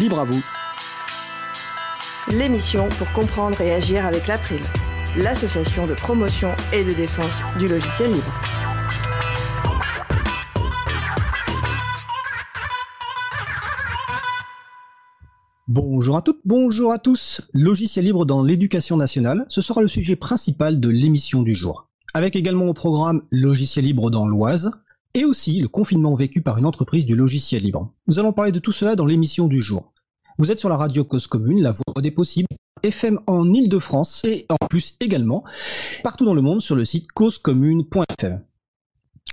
Libre à vous. L'émission pour comprendre et agir avec l'April, l'association de promotion et de défense du logiciel libre. Bonjour à toutes, bonjour à tous. Logiciel libre dans l'éducation nationale, ce sera le sujet principal de l'émission du jour. Avec également au programme Logiciel libre dans l'Oise, et aussi le confinement vécu par une entreprise du logiciel libre. Nous allons parler de tout cela dans l'émission du jour. Vous êtes sur la radio Cause Commune, la voix des possibles, FM en Ile-de-France et en plus également partout dans le monde sur le site causecommune.fr.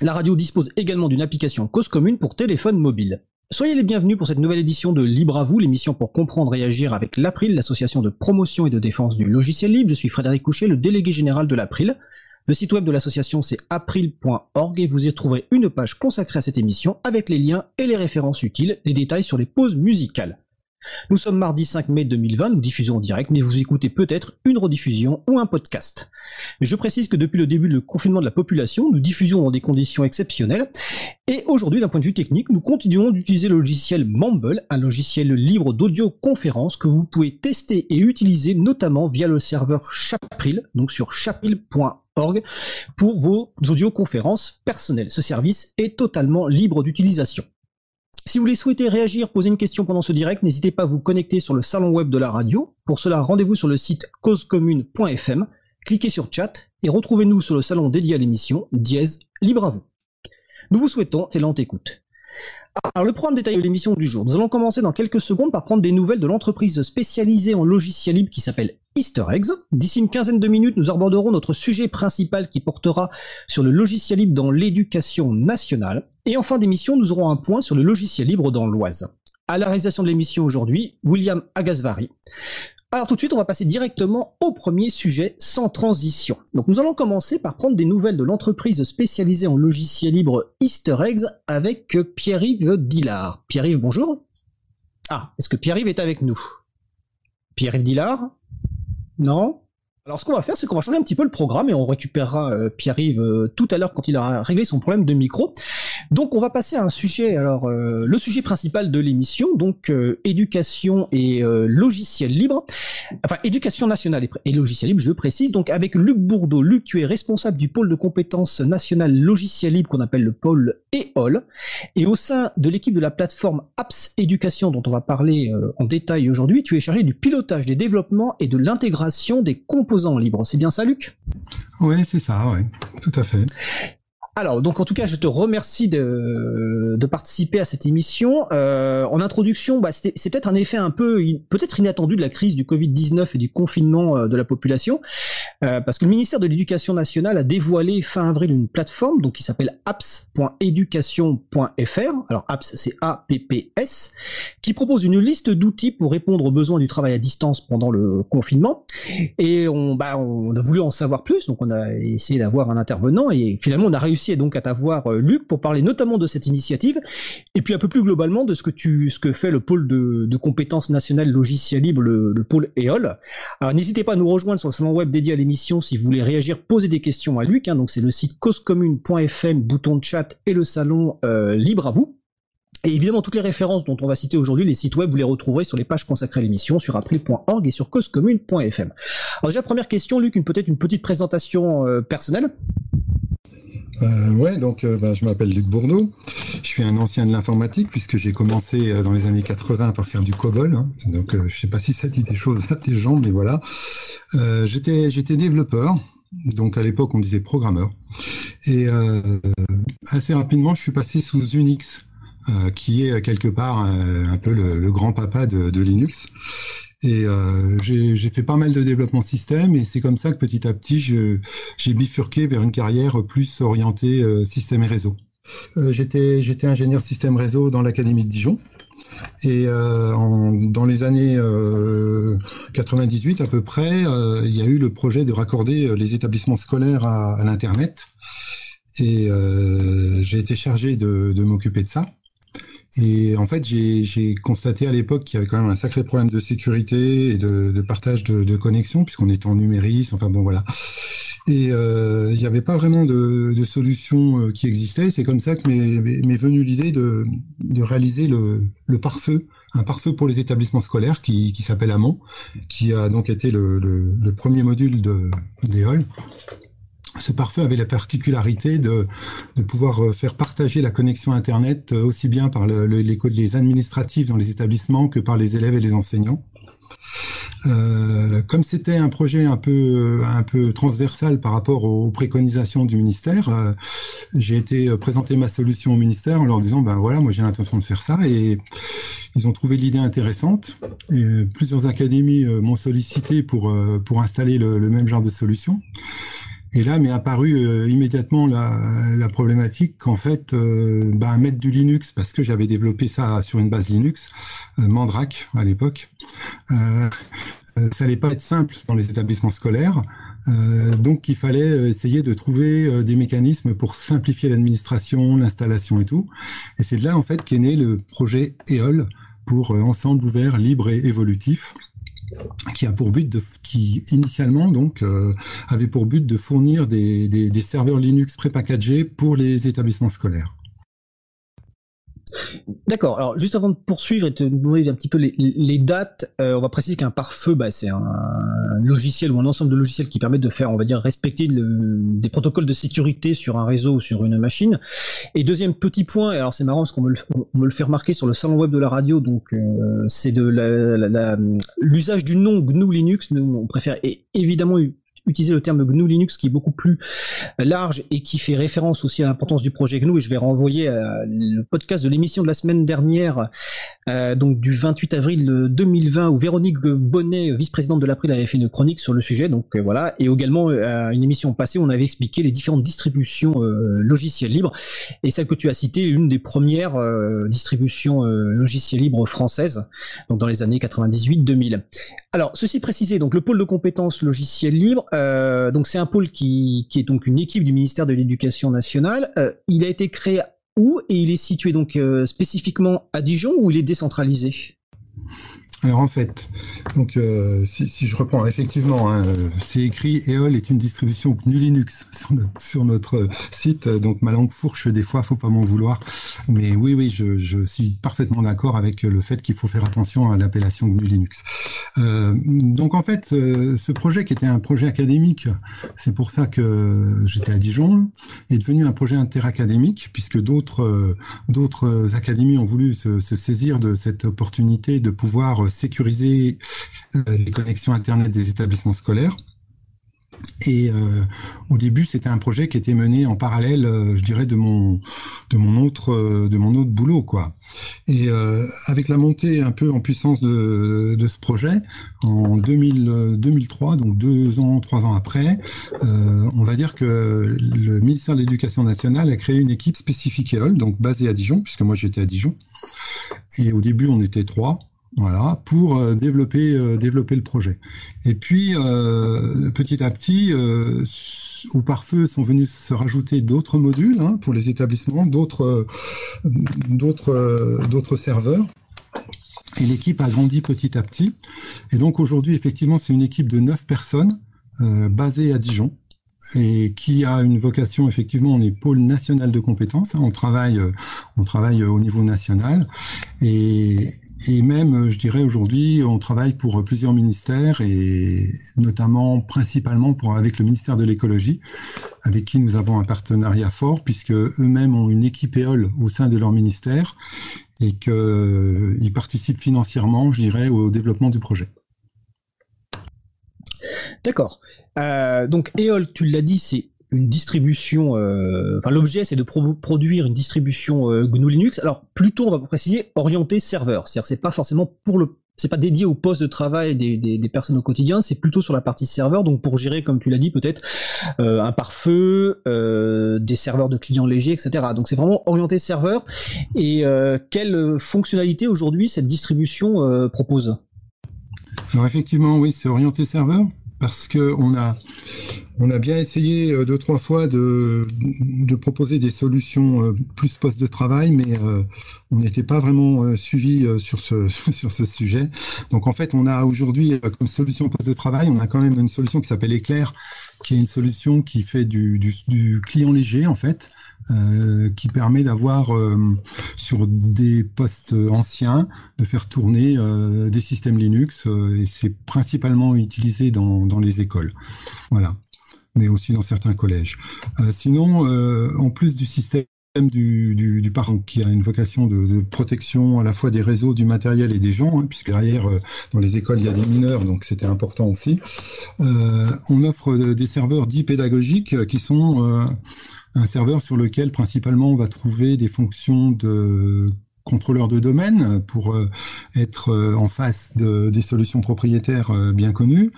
La radio dispose également d'une application Cause Commune pour téléphone mobile. Soyez les bienvenus pour cette nouvelle édition de Libre à vous, l'émission pour comprendre et agir avec l'April, l'association de promotion et de défense du logiciel libre. Je suis Frédéric Couchet, le délégué général de l'April. Le site web de l'association c'est april.org et vous y trouverez une page consacrée à cette émission avec les liens et les références utiles, les détails sur les pauses musicales. Nous sommes mardi 5 mai 2020, nous diffusons en direct, mais vous écoutez peut-être une rediffusion ou un podcast. je précise que depuis le début du confinement de la population, nous diffusons dans des conditions exceptionnelles, et aujourd'hui, d'un point de vue technique, nous continuons d'utiliser le logiciel Mumble, un logiciel libre d'audioconférence que vous pouvez tester et utiliser notamment via le serveur Chapril, donc sur chapril.org, pour vos audioconférences personnelles. Ce service est totalement libre d'utilisation. Si vous voulez souhaiter réagir, poser une question pendant ce direct, n'hésitez pas à vous connecter sur le salon web de la radio. Pour cela, rendez-vous sur le site causecommune.fm, cliquez sur chat et retrouvez-nous sur le salon dédié à l'émission, dièse, libre à vous. Nous vous souhaitons excellente écoute. Alors le programme détaillé de l'émission du jour. Nous allons commencer dans quelques secondes par prendre des nouvelles de l'entreprise spécialisée en logiciel libre qui s'appelle Easter Eggs. D'ici une quinzaine de minutes, nous aborderons notre sujet principal qui portera sur le logiciel libre dans l'éducation nationale. Et en fin d'émission, nous aurons un point sur le logiciel libre dans l'Oise. À la réalisation de l'émission aujourd'hui, William Agasvari. Alors tout de suite, on va passer directement au premier sujet sans transition. Donc nous allons commencer par prendre des nouvelles de l'entreprise spécialisée en logiciel libre Easter Eggs avec Pierre-Yves Dillard. Pierre-Yves, bonjour. Ah, est-ce que Pierre-Yves est avec nous? Pierre-Yves Dillard? Non alors ce qu'on va faire, c'est qu'on va changer un petit peu le programme et on récupérera euh, Pierre-Yves euh, tout à l'heure quand il aura réglé son problème de micro. Donc on va passer à un sujet, alors euh, le sujet principal de l'émission, donc éducation et logiciel libre, enfin éducation nationale et, logiciel libre, je précise. Donc avec Luc Bourdeau, Luc, tu es responsable du pôle de compétences nationales logiciel libre qu'on appelle le pôle EOL, et au sein de l'équipe de la plateforme Apps Éducation dont on va parler en détail aujourd'hui, tu es chargé du pilotage des développements et de l'intégration des composants en libre. C'est bien ça, Luc? Oui, c'est ça, oui, tout à fait. Alors, donc en tout cas, je te remercie de, participer à cette émission. Euh, en introduction, bah, c'est peut-être un effet un peu, peut-être inattendu de la crise du Covid-19 et du confinement euh, de la population, euh, parce que le ministère de l'Éducation nationale a dévoilé fin avril une plateforme donc qui s'appelle apps.education.fr. Alors apps, c'est A-P-P-S, qui propose une liste d'outils pour répondre aux besoins du travail à distance pendant le confinement. Et on, bah, on a voulu en savoir plus, donc on a essayé d'avoir un intervenant et finalement on a réussi donc à t'avoir euh, Luc pour parler notamment de cette initiative et puis un peu plus globalement de ce que tu fait le pôle de, compétences nationales logiciel libre, le, pôle EOL. Alors n'hésitez pas à nous rejoindre sur le salon web dédié à l'émission si vous voulez réagir, poser des questions à Luc. Hein. donc c'est le site causecommune.fm, bouton de chat et le salon euh, libre à vous. Et évidemment, toutes les références dont on va citer aujourd'hui, les sites web, vous les retrouverez sur les pages consacrées à l'émission, sur april.org et sur causecommune.fm. Alors déjà, première question, Luc, peut-être une petite présentation euh, personnelle. Euh, ouais, donc euh, bah, je m'appelle Luc Bourneau. Je suis un ancien de l'informatique puisque j'ai commencé euh, dans les années 80 par faire du COBOL. Hein. Donc euh, je sais pas si ça dit des choses à des gens, mais voilà. j'étais développeur. Donc à l'époque on disait programmeur. Et assez rapidement je suis passé sous Unix, qui est quelque part un peu le, grand papa de Linux. Et euh, j'ai fait pas mal de développement système et c'est comme ça que petit à petit j'ai bifurqué vers une carrière plus orientée euh, système et réseau. Euh, J'étais ingénieur système réseau dans l'académie de Dijon et euh, en, dans les années 98 à peu près, il y a eu le projet de raccorder les établissements scolaires à, à l'internet et j'ai été chargé de, de m'occuper de ça. Et en fait, j'ai constaté à l'époque qu'il y avait quand même un sacré problème de sécurité et de, de partage de, de connexion, puisqu'on était en numérisme, enfin bon voilà. Et il n'y avait pas vraiment de, de solution qui existait. C'est comme ça que m'est venue l'idée de, de réaliser le, le pare-feu un pare-feu pour les établissements scolaires qui, qui s'appelle Amont, qui a donc été le, le, le premier module de. Ce pare-feu avait la particularité de, pouvoir euh, faire partager la connexion Internet euh, aussi bien par le, les, administratifs dans les établissements que par les élèves et les enseignants. Euh, comme c'était un projet un peu transversal par rapport aux préconisations du ministère, j'ai été présenter ma solution au ministère en leur disant ben voilà moi j'ai l'intention de faire ça et ils ont trouvé l'idée intéressante. Plusieurs académies m'ont sollicité pour installer le, le, même genre de solution. Et là m'est apparu euh, immédiatement la, la problématique qu'en fait, euh, bah, mettre du Linux, parce que j'avais développé ça sur une base Linux, euh, Mandrake à l'époque, euh, ça allait pas être simple dans les établissements scolaires. donc il fallait essayer de trouver des mécanismes pour simplifier l'administration, l'installation et tout. Et c'est de là en fait qu'est né le projet EOL pour ensemble ouvert, libre et évolutif qui a pour but qui initialement donc euh, avait pour but de fournir des serveurs Linux prépackagés pour les établissements scolaires. D'accord. Alors, juste avant de poursuivre et de demander un petit peu les, dates, euh, on va préciser qu'un pare-feu, bah, c'est un, logiciel ou un ensemble de logiciels qui permettent de faire, on va dire, respecter des protocoles de sécurité sur un réseau ou sur une machine. Et deuxième petit point, et alors c'est marrant parce qu'on me, me, le fait remarquer sur le salon web de la radio, donc euh, c'est de l'usage du nom GNU Linux. Nous, on préfère évidemment utiliser le terme GNU Linux qui est beaucoup plus large et qui fait référence aussi à l'importance du projet GNU. Et je vais renvoyer à le podcast de l'émission de la semaine dernière euh, donc du 28 avril 2020 où Véronique Bonnet vice-présidente de l'April avait fait une chronique sur le sujet. Donc euh, voilà. Et également euh, à une émission passée on avait expliqué les différentes distributions euh, logicielles libres. Et celle que tu as citée une des premières euh, distributions logicielles libres françaises donc dans les années 98-2000 alors ceci précisé donc le pôle de compétences logicielles libres euh, donc c'est un pôle qui, est donc une équipe du ministère de l'Éducation nationale. Euh, il a été créé où et il est situé donc euh, spécifiquement à Dijon ou il est décentralisé? Alors en fait, donc euh, si, si, je reprends, effectivement, hein, c'est écrit EOL est une distribution GNU Linux sur notre, site. Donc ma langue fourche des fois, faut pas m'en vouloir. Mais oui, oui, je, suis parfaitement d'accord avec le fait qu'il faut faire attention à l'appellation GNU Linux. Euh, donc en fait, euh, ce projet qui était un projet académique, c'est pour ça que j'étais à Dijon, est devenu un projet interacadémique puisque d'autres d'autres académies ont voulu se saisir de cette opportunité de pouvoir sécuriser euh, les connexions Internet des établissements scolaires. Et euh, au début, c'était un projet qui était mené en parallèle, euh, je dirais, de mon de mon autre de mon autre boulot, quoi. Et avec la montée un peu en puissance de, de ce projet en 2000, 2003, donc deux ans, trois ans après, on va dire que le ministère de l'Éducation nationale a créé une équipe spécifique EOL, donc basée à Dijon, puisque moi j'étais à Dijon. Et au début, on était trois voilà, pour euh, développer euh, développer le projet. Et puis euh, petit à petit, au pare-feu sont venus se rajouter d'autres modules hein, pour les établissements, d'autres serveurs. Et l'équipe a grandi petit à petit. Et donc aujourd'hui, effectivement, c'est une équipe de neuf personnes basée à Dijon et qui a une vocation effectivement on est pôle national de compétences hein, on travaille on travaille au niveau national et, et même je dirais aujourd'hui on travaille pour plusieurs ministères et notamment principalement pour avec le ministère de l'écologie avec qui nous avons un partenariat fort puisque eux-mêmes ont une équipe EOL au sein de leur ministère et qu'ils participent financièrement je dirais au développement du projet D'accord. Euh, donc EOL, tu l'as dit, c'est une distribution. Euh, enfin, l'objet, c'est de pro produire une distribution euh, GNU Linux. Alors, plutôt, on va préciser, orienté serveur. C'est-à-dire, c'est pas forcément pour le c'est pas dédié au poste de travail des, personnes au quotidien, c'est plutôt sur la partie serveur, donc pour gérer, comme tu l'as dit, peut-être euh, un pare-feu, des serveurs de clients légers, etc. Donc c'est vraiment orienté serveur. Et euh, quelle fonctionnalité aujourd'hui cette distribution propose? Alors effectivement, oui, c'est orienté serveur parce que on a on a bien essayé euh, deux trois fois de proposer des solutions euh, plus poste de travail, mais euh, on n'était pas vraiment suivi sur ce sur ce sujet. Donc en fait, on a aujourd'hui comme solution poste de travail, on a quand même une solution qui s'appelle Éclair, qui est une solution qui fait du, du, client léger en fait, euh, qui permet d'avoir euh, sur des postes anciens de faire tourner euh, des systèmes Linux et c'est principalement utilisé dans, dans les écoles. Voilà mais aussi dans certains collèges. sinon, en plus du système du, du, parent qui a une vocation de, protection à la fois des réseaux, du matériel et des gens, hein, puisque derrière, dans les écoles, il y a des mineurs, donc c'était important aussi. On offre des serveurs dits pédagogiques qui sont un serveur sur lequel principalement on va trouver des fonctions de contrôleur de domaine pour être en face de, des solutions propriétaires bien connues,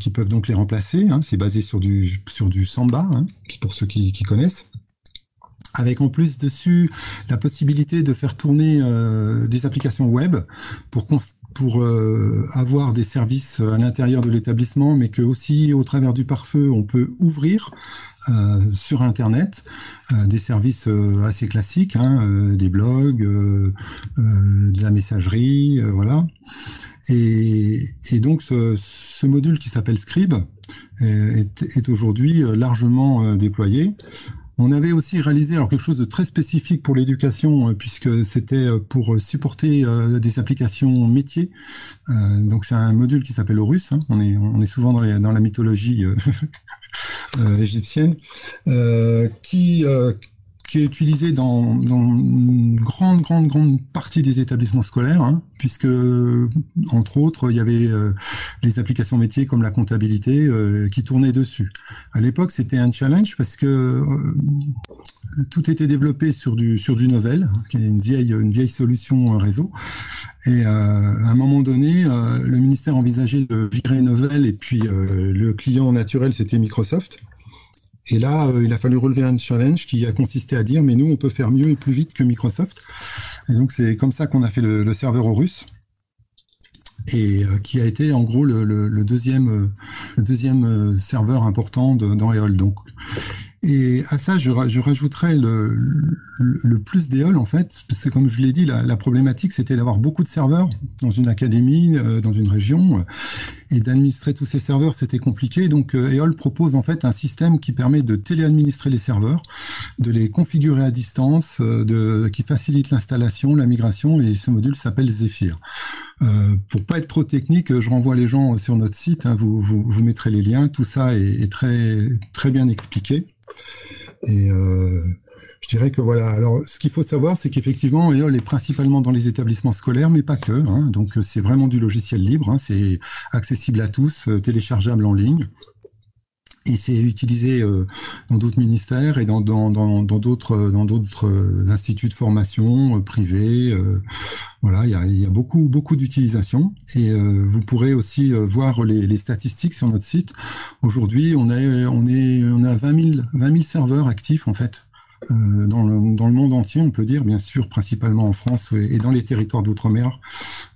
qui peuvent donc les remplacer. Hein. C'est basé sur du sur du Samba, hein, pour ceux qui, connaissent avec en plus dessus la possibilité de faire tourner euh, des applications web pour pour euh, avoir des services à l'intérieur de l'établissement, mais que aussi au travers du pare-feu, on peut ouvrir euh, sur Internet des services assez classiques, hein, des blogs, de la messagerie, voilà. Et, et, donc ce, ce module qui s'appelle Scribe est, est aujourd'hui largement déployé. On avait aussi réalisé alors quelque chose de très spécifique pour l'éducation, euh, puisque c'était euh, pour supporter euh, des applications métiers. donc c'est un module qui s'appelle Horus. Hein. On, est, on est souvent dans, dans la mythologie égyptienne, qui utilisé dans, une grande, grande, grande partie des établissements scolaires, hein, puisque, entre autres, il y avait euh, les applications métiers comme la comptabilité euh, qui tournaient dessus. À l'époque, c'était un challenge parce que euh, tout était développé sur du, sur du Novel, qui est une vieille, une vieille solution réseau. Et à un moment donné, le ministère envisageait de virer Novel et puis le client naturel, c'était Microsoft. Et là, euh, il a fallu relever un challenge qui a consisté à dire, mais nous, on peut faire mieux et plus vite que Microsoft. Et donc, c'est comme ça qu'on a fait le, serveur au russe et euh, qui a été en gros le, deuxième, le deuxième euh, serveur important dans EOL. Donc, et à ça, je, rajouterais le, plus d'EOL, en fait, parce que comme je l'ai dit, la, problématique, c'était d'avoir beaucoup de serveurs dans une académie, euh, dans une région, et d'administrer tous ces serveurs, c'était compliqué. Donc, euh, EOL propose en fait un système qui permet de téléadministrer les serveurs, de les configurer à distance, euh, qui facilite l'installation, la migration, et ce module s'appelle Zephyr. Euh, pour pas être trop technique, je renvoie les gens sur notre site, hein, vous, vous, vous, mettrez les liens, tout ça est, est très, très bien expliqué. Et euh, je dirais que voilà. Alors, ce qu'il faut savoir, c'est qu'effectivement, EOL est principalement dans les établissements scolaires, mais pas que. Hein. Donc, c'est vraiment du logiciel libre. Hein. C'est accessible à tous, euh, téléchargeable en ligne. Et c'est utilisé euh, dans d'autres ministères et dans dans dans d'autres dans d'autres instituts de formation privés. voilà, il y a, beaucoup beaucoup et vous pourrez aussi voir les, statistiques sur notre site. Aujourd'hui, on on a 20 000 20 000 serveurs actifs en fait euh, dans, le, dans, le, monde entier, on peut dire, bien sûr, principalement en France et dans les territoires d'outre-mer.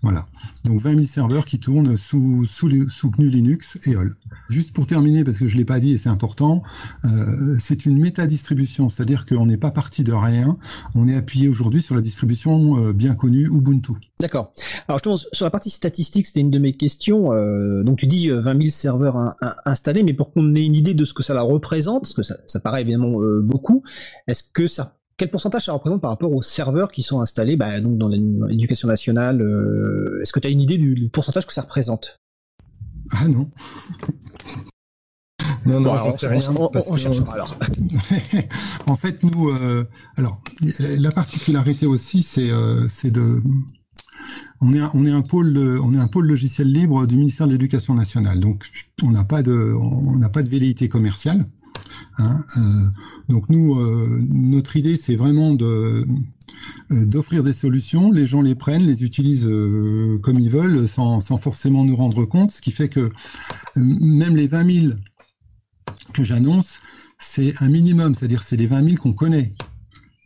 Voilà. Donc 20 000 serveurs qui tournent sous, sous, sous GNU Linux et OL. Juste pour terminer, parce que je l'ai pas dit et c'est important, euh, c'est une méta-distribution, c'est-à-dire qu'on n'est pas parti de rien, on est appuyé aujourd'hui sur la distribution euh, bien connue Ubuntu. D'accord. Alors je sur la partie statistique, c'était une de mes questions. Euh, donc tu dis 20 000 serveurs installés, mais pour qu'on ait une idée de ce que ça la représente, parce que ça, ça paraît évidemment beaucoup, est-ce que ça quel pourcentage ça représente par rapport aux serveurs qui sont installés bah, donc dans l'éducation nationale Est-ce que tu as une idée du pourcentage que ça représente? Ah non. Non, non, on, cherchera alors. en fait, nous, euh, alors, la particularité aussi, c'est, euh, c'est de, on est, un, on est un pôle, on est un pôle logiciel libre du ministère de l'Éducation nationale. Donc, on n'a pas de, on n'a pas de velléité commerciale. Hein, euh, donc nous, euh, notre idée, c'est vraiment de euh, d'offrir des solutions. Les gens les prennent, les utilisent comme ils veulent, sans, sans, forcément nous rendre compte. Ce qui fait que même les 20 000 que j'annonce, c'est un minimum, c'est-à-dire c'est les 20 000 qu'on connaît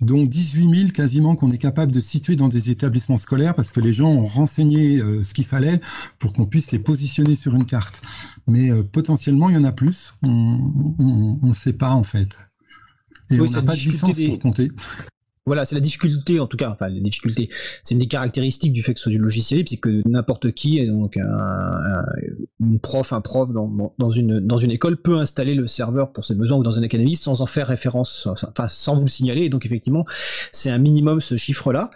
dont 18 000 quasiment qu'on est capable de situer dans des établissements scolaires parce que les gens ont renseigné ce qu'il fallait pour qu'on puisse les positionner sur une carte mais euh, potentiellement il y en a plus. On ne sait pas en fait. Et on n'a pas de licence pour compter. Voilà, c'est la difficulté, en tout cas, enfin, la difficulté, c'est une des caractéristiques du fait que ce soit du logiciel libre, c'est que n'importe qui, donc un, un, prof, un prof dans, dans, une, dans une école peut installer le serveur pour ses besoins ou dans une académie sans en faire référence, enfin, sans vous le signaler, et donc effectivement, c'est un minimum ce chiffre-là.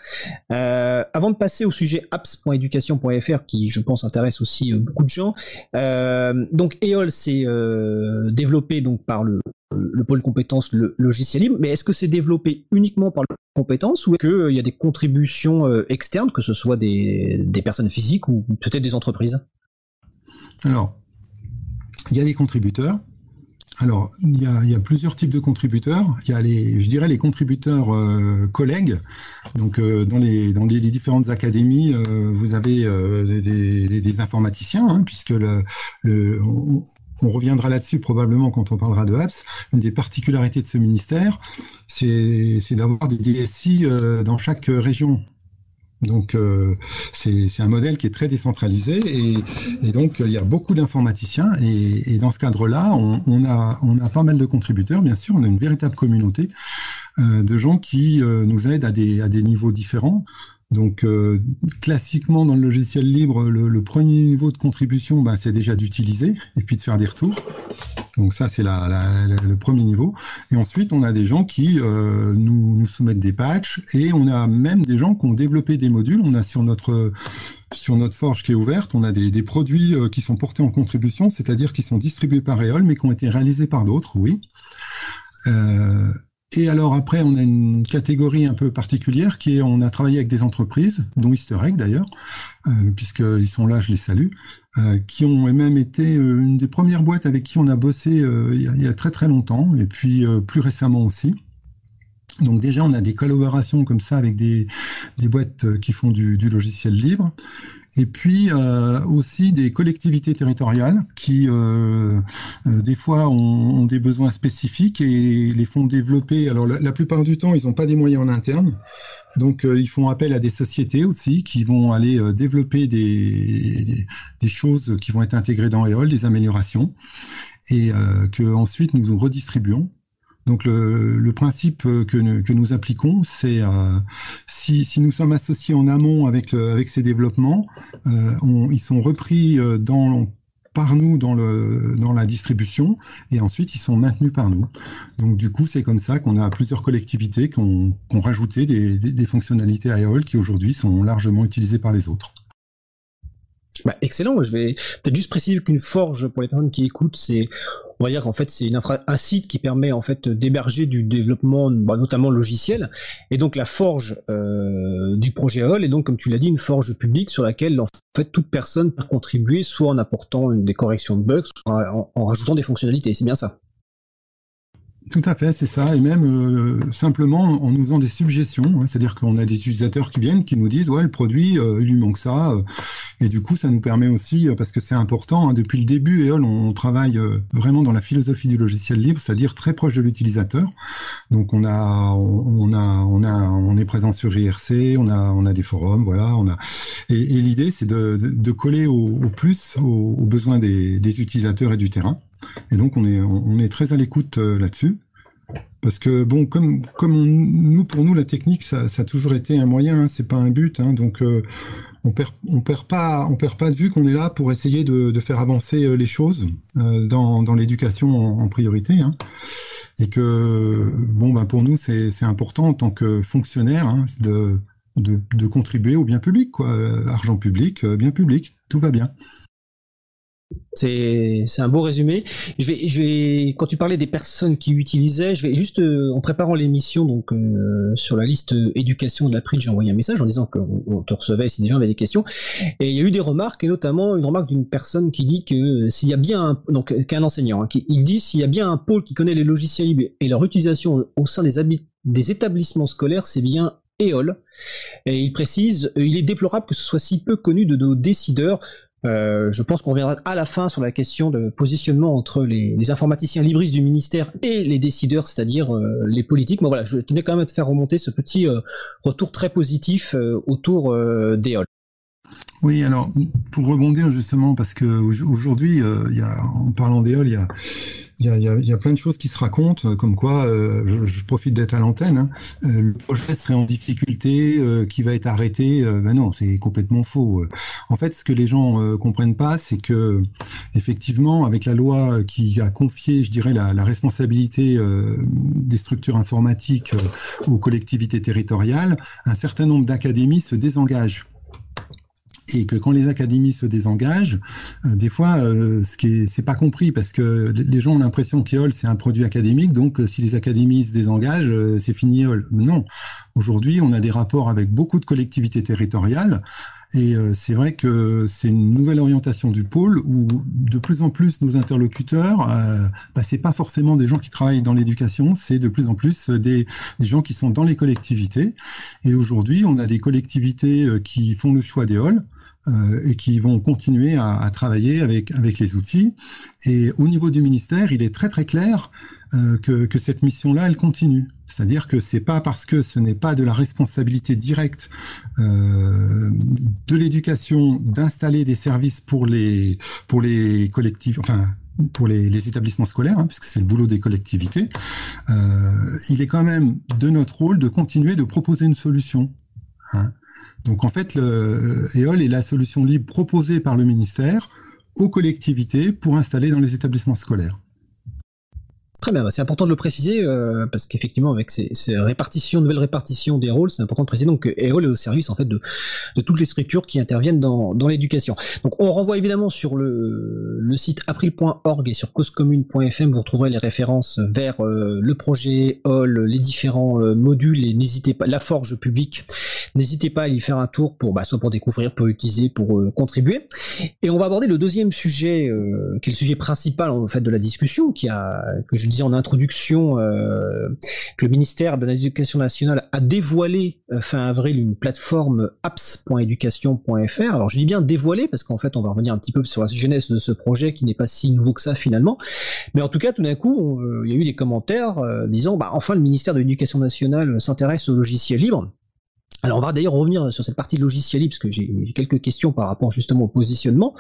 Euh, avant de passer au sujet apps.education.fr, qui, je pense, intéresse aussi euh, beaucoup de gens, euh, donc EOL, c'est euh, développé donc par le le pôle compétences le logiciel libre, mais est-ce que c'est développé uniquement par le compétences ou est-ce qu'il euh, y a des contributions euh, externes, que ce soit des, des personnes physiques ou peut-être des entreprises? Alors, il y a des contributeurs. Alors, il y, a, plusieurs types de contributeurs. Il y a les, je dirais, les contributeurs euh, collègues. Donc, dans, les, dans les, différentes académies, vous avez des, informaticiens, hein, puisque le on, on reviendra là-dessus probablement quand on parlera de apps. Une des particularités de ce ministère, c'est d'avoir des DSI euh, dans chaque région. Donc euh, c'est un modèle qui est très décentralisé et, donc il y a beaucoup d'informaticiens et, dans ce cadre-là, on, on, a, pas mal de contributeurs, bien sûr, on a une véritable communauté euh, de gens qui euh, nous aident à des niveaux différents. Donc, euh, classiquement, dans le logiciel libre, le, le premier niveau de contribution, ben, c'est déjà d'utiliser et puis de faire des retours. Donc ça, c'est la, la, le premier niveau. Et ensuite, on a des gens qui euh, nous, nous, soumettent des patchs et on a même des gens qui ont développé des modules. On a sur notre sur notre forge qui est ouverte, on a des, des produits euh, qui sont portés en contribution, c'est-à-dire qui sont distribués par EOL, mais qui ont été réalisés par d'autres, oui. Euh, et alors après, on a une catégorie un peu particulière qui est, on a travaillé avec des entreprises, dont Easter Egg d'ailleurs, euh, puisqu'ils sont là, je les salue, euh, qui ont même été euh, une des premières boîtes avec qui on a bossé il, y a, très très longtemps, et puis plus récemment aussi. Donc déjà, on a des collaborations comme ça avec des, boîtes qui font du logiciel libre et puis euh, aussi des collectivités territoriales qui euh, euh, des fois ont, des besoins spécifiques et les font développer. Alors la, plupart du temps, ils n'ont pas des moyens en interne, donc ils font appel à des sociétés aussi qui vont aller développer des, des choses qui vont être intégrées dans EOL, des améliorations, et euh, que ensuite nous redistribuons. Donc le, principe que, nous, que nous appliquons, c'est euh, si, si, nous sommes associés en amont avec, euh, ces développements, euh, on, ils sont repris par nous dans, la distribution et ensuite ils sont maintenus par nous. Donc du coup c'est comme ça qu'on a plusieurs collectivités qui ont, qui ont rajouté des, des, des fonctionnalités IOL qui aujourd'hui sont largement utilisées par les autres. Bah, excellent, je vais peut-être juste préciser qu'une forge, pour les personnes qui écoutent, c'est on va dire qu'en fait c'est un site qui permet en fait d'héberger du développement bah, notamment logiciel. Et donc la forge euh, du projet AOL est donc comme tu l'as dit une forge publique sur laquelle en fait toute personne peut contribuer soit en apportant des corrections de bugs soit en, en rajoutant des fonctionnalités. C'est bien ça tout à fait, c'est ça. Et même euh, simplement en nous faisant des suggestions. Hein, C'est-à-dire qu'on a des utilisateurs qui viennent, qui nous disent ouais le produit euh, il lui manque ça. Euh, et du coup ça nous permet aussi parce que c'est important. Hein, depuis le début, EOL on, travaille vraiment dans la philosophie du logiciel libre, c'est-à-dire très proche de l'utilisateur. Donc on a on a on a on est présent sur IRC, on a on a des forums, voilà. On a et, l'idée c'est de, coller au, plus aux, besoins des utilisateurs et du terrain. Et donc on est on est très à l'écoute euh, là-dessus. Parce que bon, comme comme nous pour nous la technique ça, a toujours été un moyen, hein, c'est pas un but. Hein, donc euh, on perd on perd pas on perd pas de vue qu'on est là pour essayer de, faire avancer euh, les choses dans, dans l'éducation en, priorité. Hein, et que bon ben pour nous c'est c'est important en tant que fonctionnaire hein, de, de de contribuer au bien public quoi, argent public, bien public, tout va bien. C'est un beau résumé. Je vais, quand tu parlais des personnes qui utilisaient, je vais juste euh, en préparant l'émission donc euh, sur la liste éducation de l'April, j'ai envoyé un message en disant qu'on te recevait si des gens avaient des questions. Et il y a eu des remarques et notamment une remarque d'une personne qui dit que s'il y a bien un, donc qu'un enseignant, hein, qui, il dit s'il y a bien un pôle qui connaît les logiciels libres et leur utilisation au sein des, des établissements scolaires, c'est bien EOL. Et il précise, il est déplorable que ce soit si peu connu de nos décideurs. Euh, je pense qu'on reviendra à la fin sur la question de positionnement entre les, informaticiens libristes du ministère et les décideurs, c'est-à-dire euh, les politiques. Mais voilà, je tenais quand même à faire remonter ce petit euh, retour très positif autour euh, d'EOL. Oui, alors pour rebondir justement, parce que aujourd'hui, euh, en parlant d'éole, il y a il y, a, plein de choses qui se racontent, comme quoi, euh, je, profite d'être à l'antenne, hein, euh, le projet serait en difficulté, qui va être arrêté. ben non, c'est complètement faux. En fait, ce que les gens comprennent pas, c'est que effectivement, avec la loi qui a confié, je dirais, la responsabilité des structures informatiques aux collectivités territoriales, un certain nombre d'académies se désengagent et que quand les académies se désengagent, euh, des fois, euh, ce qui est, c'est pas compris parce que les gens ont l'impression qu'EOL c'est un produit académique, donc euh, si les académies se désengagent, c'est fini EOL. Non. Aujourd'hui, on a des rapports avec beaucoup de collectivités territoriales et c'est vrai que c'est une nouvelle orientation du pôle où de plus en plus nos interlocuteurs, euh, bah, c'est pas forcément des gens qui travaillent dans l'éducation, c'est de plus en plus des, des, gens qui sont dans les collectivités. Et aujourd'hui, on a des collectivités qui font le choix des halls. Euh, et qui vont continuer à, à, travailler avec, avec les outils. Et au niveau du ministère, il est très très clair euh, que, que, cette mission-là, elle continue. C'est-à-dire que c'est pas parce que ce n'est pas de la responsabilité directe euh, de l'éducation d'installer des services pour les pour les collectifs, enfin pour les, les, établissements scolaires, hein, puisque c'est le boulot des collectivités, euh, il est quand même de notre rôle de continuer de proposer une solution. Hein. Donc en fait, le EOL est la solution libre proposée par le ministère aux collectivités pour installer dans les établissements scolaires. C'est important de le préciser euh, parce qu'effectivement avec ces, répartitions, nouvelles répartitions des rôles, c'est important de préciser donc que EOL est au service en fait de, toutes les structures qui interviennent dans, l'éducation. Donc on renvoie évidemment sur le, le site april.org et sur causecommune.fm, vous retrouverez les références vers euh, le projet EOL, les différents euh, modules et n'hésitez pas, la forge publique, n'hésitez pas à y faire un tour pour bah, soit pour découvrir, pour utiliser, pour contribuer. Et on va aborder le deuxième sujet, qui est le sujet principal en fait de la discussion, qui a que je je en introduction euh, que le ministère de l'Éducation nationale a dévoilé euh, fin avril une plateforme apps.education.fr. Alors je dis bien dévoilé parce qu'en fait on va revenir un petit peu sur la genèse de ce projet qui n'est pas si nouveau que ça finalement. Mais en tout cas tout d'un coup euh, il y a eu des commentaires disant bah enfin le ministère de l'Éducation nationale s'intéresse au logiciel libre. Alors on va d'ailleurs revenir sur cette partie logicielle parce que j'ai quelques questions par rapport justement au positionnement.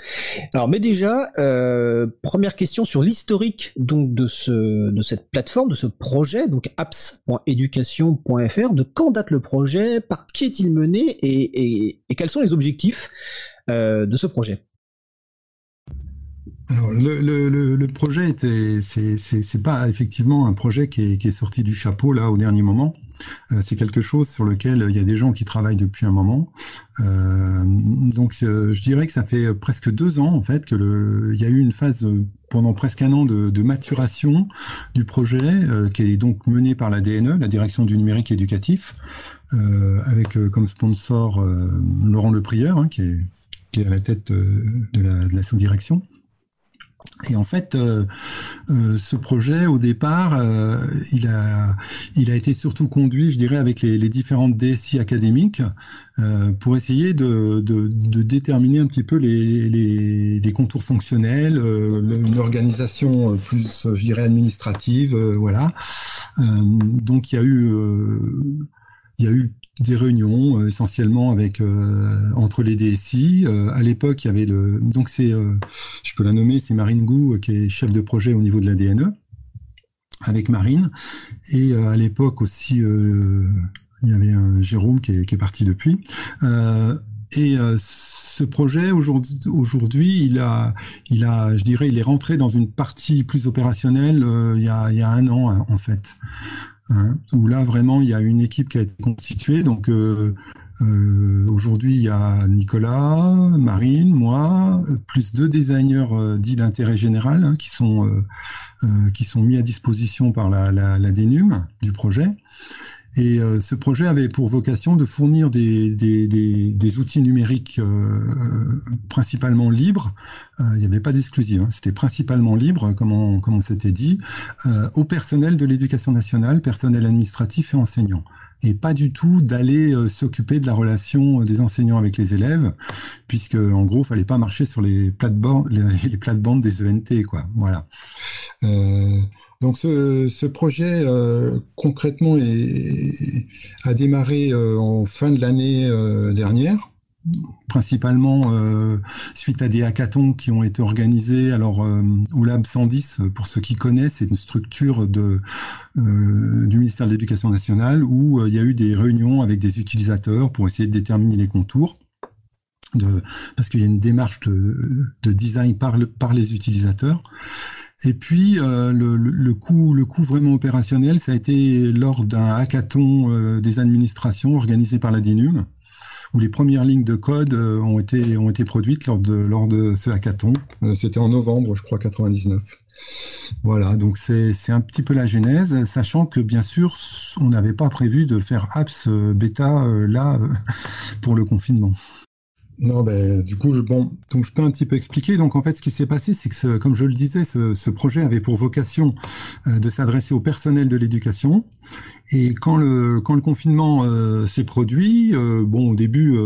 Alors mais déjà euh, première question sur l'historique donc de ce de cette plateforme de ce projet donc apps.education.fr de quand date le projet? Par qui est-il mené? Et, quels sont les objectifs euh, de ce projet? Alors le, le, le, projet était c'est pas effectivement un projet qui est, qui est, sorti du chapeau là au dernier moment. Euh, c'est quelque chose sur lequel il y a des gens qui travaillent depuis un moment. Euh, donc euh, je dirais que ça fait presque deux ans en fait que le il y a eu une phase pendant presque un an de, de maturation du projet euh, qui est donc mené par la DNE, la Direction du numérique éducatif, avec comme sponsor Laurent Leprieur hein, qui est qui est à la tête de la, de la sous-direction. Et en fait, euh, euh, ce projet, au départ, euh, il, a, il a été surtout conduit, je dirais, avec les, les différentes DSI académiques euh, pour essayer de, de, de, déterminer un petit peu les, les, les contours fonctionnels, euh, une organisation plus, je dirais, administrative, voilà. donc, il y a eu il y a eu des réunions euh, essentiellement avec euh, entre les DSI. Euh, à l'époque, il y avait le donc c'est je peux la nommer, c'est Marine Gou qui est chef de projet au niveau de la DNE avec Marine et à l'époque aussi il y avait un Jérôme qui est, qui est parti depuis et ce projet aujourd'hui, il a, il a, je dirais, il est rentré dans une partie plus opérationnelle il, y a, il y a un an en fait. Hein, où là vraiment il y a une équipe qui a été constituée. Donc euh, euh, aujourd'hui il y a Nicolas, Marine, moi, plus deux designers euh, dits d'intérêt général hein, qui sont euh, qui sont mis à disposition par la, la, la du projet. Et euh, ce projet avait pour vocation de fournir des, des, outils numériques euh, principalement libres. Euh, il n'y avait pas d'exclusif, hein. c'était principalement libre, comme on, s'était dit, au personnel de l'éducation nationale, personnel administratif et enseignant. Et pas du tout d'aller s'occuper de la relation des enseignants avec les élèves, puisque en gros, fallait pas marcher sur les plates-bandes, les, les plates-bandes des ENT, quoi. Voilà. Donc ce, projet euh, concrètement a démarré euh, en fin de l'année euh, dernière. principalement suite à des hackathons qui ont été organisés. Alors, au Lab 110, pour ceux qui connaissent, c'est une structure du ministère de l'Éducation nationale où il y a eu des réunions avec des utilisateurs pour essayer de déterminer les contours. Parce qu'il y a une démarche de, de design par les utilisateurs. Et puis euh, le, coût, le coût vraiment opérationnel, ça a été lors d'un hackathon euh, des administrations organisé par la DINUM, où les premières lignes de code euh, ont été ont été produites lors de lors de ce hackathon. C'était en novembre, je crois, 99. Voilà, donc c'est c'est un petit peu la genèse, sachant que bien sûr, on n'avait pas prévu de faire apps bêta là pour le confinement. Non, ben, du coup, bon, donc je peux un petit peu expliquer. Donc, en fait, ce qui s'est passé, c'est que, comme je le disais, ce, ce projet avait pour vocation euh, de s'adresser au personnel de l'éducation. Et quand le, quand le confinement euh, s'est produit, euh, bon, au début,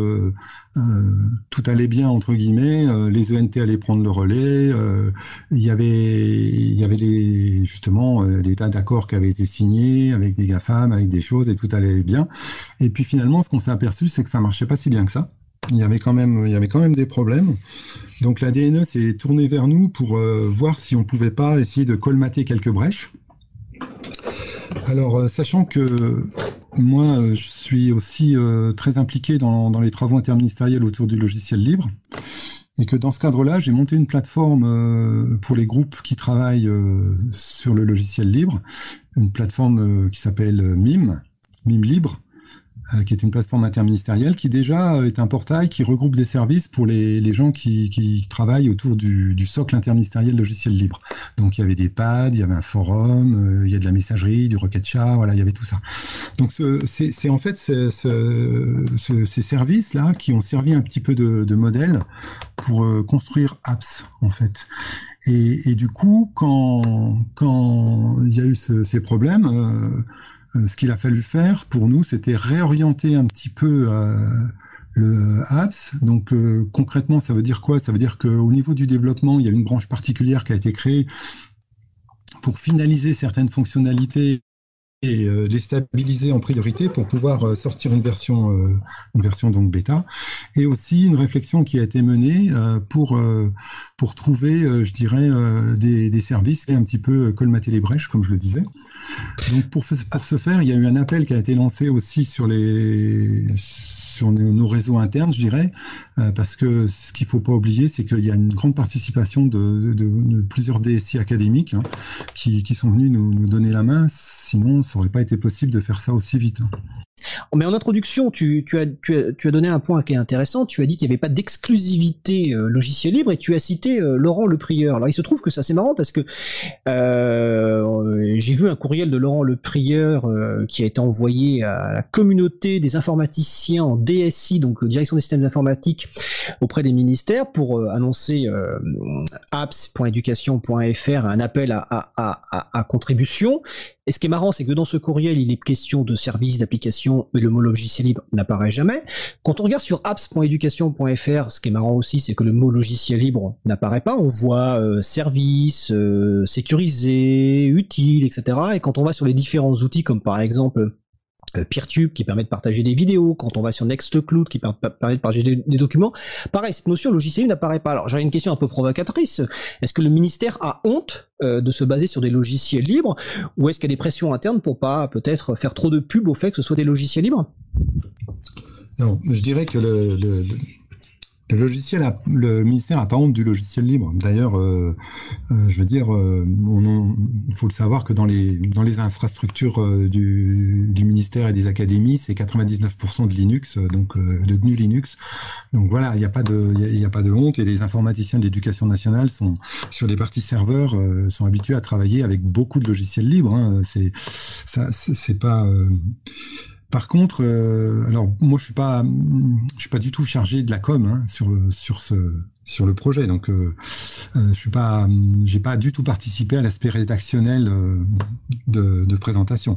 tout allait bien, entre guillemets, les ENT allaient prendre le relais, il y avait, il y avait des, justement des tas d'accords qui avaient été signés avec des GAFAM, avec des choses, et tout allait bien. Et puis finalement, ce qu'on s'est aperçu, c'est que ça marchait pas si bien que ça il y avait quand même, des problèmes. Donc la DNE s'est tournée vers nous pour euh, voir si on pouvait pas essayer de colmater quelques brèches. Alors, euh, sachant que moi, euh, je suis aussi très impliqué dans, dans, les travaux interministériels autour du logiciel libre, et que dans ce cadre-là, j'ai monté une plateforme pour les groupes qui travaillent sur le logiciel libre, une plateforme qui s'appelle MIM, MIM Libre, qui est une plateforme interministérielle qui déjà euh, est un portail qui regroupe des services pour les, les gens qui, qui, travaillent autour du, du, socle interministériel logiciel libre. Donc il y avait des pads, il y avait un forum, euh, il y a de la messagerie, du rocket chat, voilà, il y avait tout ça. Donc c'est en fait ce, ce, ces services-là qui ont servi un petit peu de, de modèle pour construire apps en fait. Et, et, du coup, quand, quand il y a eu ces problèmes, euh, euh, ce qu'il a fallu faire pour nous, c'était réorienter un petit peu euh, le apps. Donc euh, concrètement, ça veut dire quoi? Ça veut dire qu'au niveau du développement, il y a une branche particulière qui a été créée pour finaliser certaines fonctionnalités et euh, les stabiliser en priorité pour pouvoir euh, sortir une version, euh, une version donc bêta, et aussi une réflexion qui a été menée pour pour trouver, je dirais, des, des services et un petit peu colmater les brèches, comme je le disais. Donc pour, pour ce faire, il y a eu un appel qui a été lancé aussi sur les sur nos, réseaux internes, je dirais, parce que ce qu'il faut pas oublier, c'est qu'il y a une grande participation de, de, de plusieurs DSI académiques hein, qui, qui sont venus nous, nous donner la main sinon, ça n'aurait pas été possible de faire ça aussi vite. Mais en introduction, tu, as, donné un point qui est intéressant. Tu as dit qu'il n'y avait pas d'exclusivité euh, logiciel libre et tu as cité euh, Laurent Le Prieur. Alors il se trouve que ça c'est marrant parce que euh, j'ai vu un courriel de Laurent Le Prieur qui a été envoyé à la communauté des informaticiens en DSI, donc direction des systèmes informatiques, auprès des ministères pour annoncer apps.education.fr un appel à, à contribution. Et ce qui est marrant, c'est que dans ce courriel, il est question de services, d'applications, mais le mot logiciel libre n'apparaît jamais. Quand on regarde sur apps.education.fr, ce qui est marrant aussi, c'est que le mot logiciel libre n'apparaît pas. On voit euh, service, euh, sécurisé, utile, etc. Et quand on va sur les différents outils, comme par exemple Peertube qui permet de partager des vidéos, quand on va sur Nextcloud qui permet de partager des, documents. Pareil, cette notion logiciel n'apparaît pas. Alors j'aurais une question un peu provocatrice. Est-ce que le ministère a honte euh, de se baser sur des logiciels libres ou est-ce qu'il y a des pressions internes pour pas peut-être faire trop de pub au fait que ce soit des logiciels libres? Non, je dirais que le logiciel, le ministère a pas honte du logiciel libre. D'ailleurs, euh, euh, je veux dire, euh, il faut le savoir que dans les dans les infrastructures du, du, ministère et des académies, c'est 99% de Linux, donc de GNU Linux. Donc voilà, il n'y a pas de il y, a, pas de honte et les informaticiens de l'éducation nationale sont sur les parties serveurs sont habitués à travailler avec beaucoup de logiciels libres. Hein. C'est ça, c'est pas par contre, euh, alors moi je suis pas, je suis pas du tout chargé de la com hein, sur le sur ce sur le projet, donc euh, euh, je suis pas, j'ai pas du tout participé à l'aspect rédactionnel de, présentation.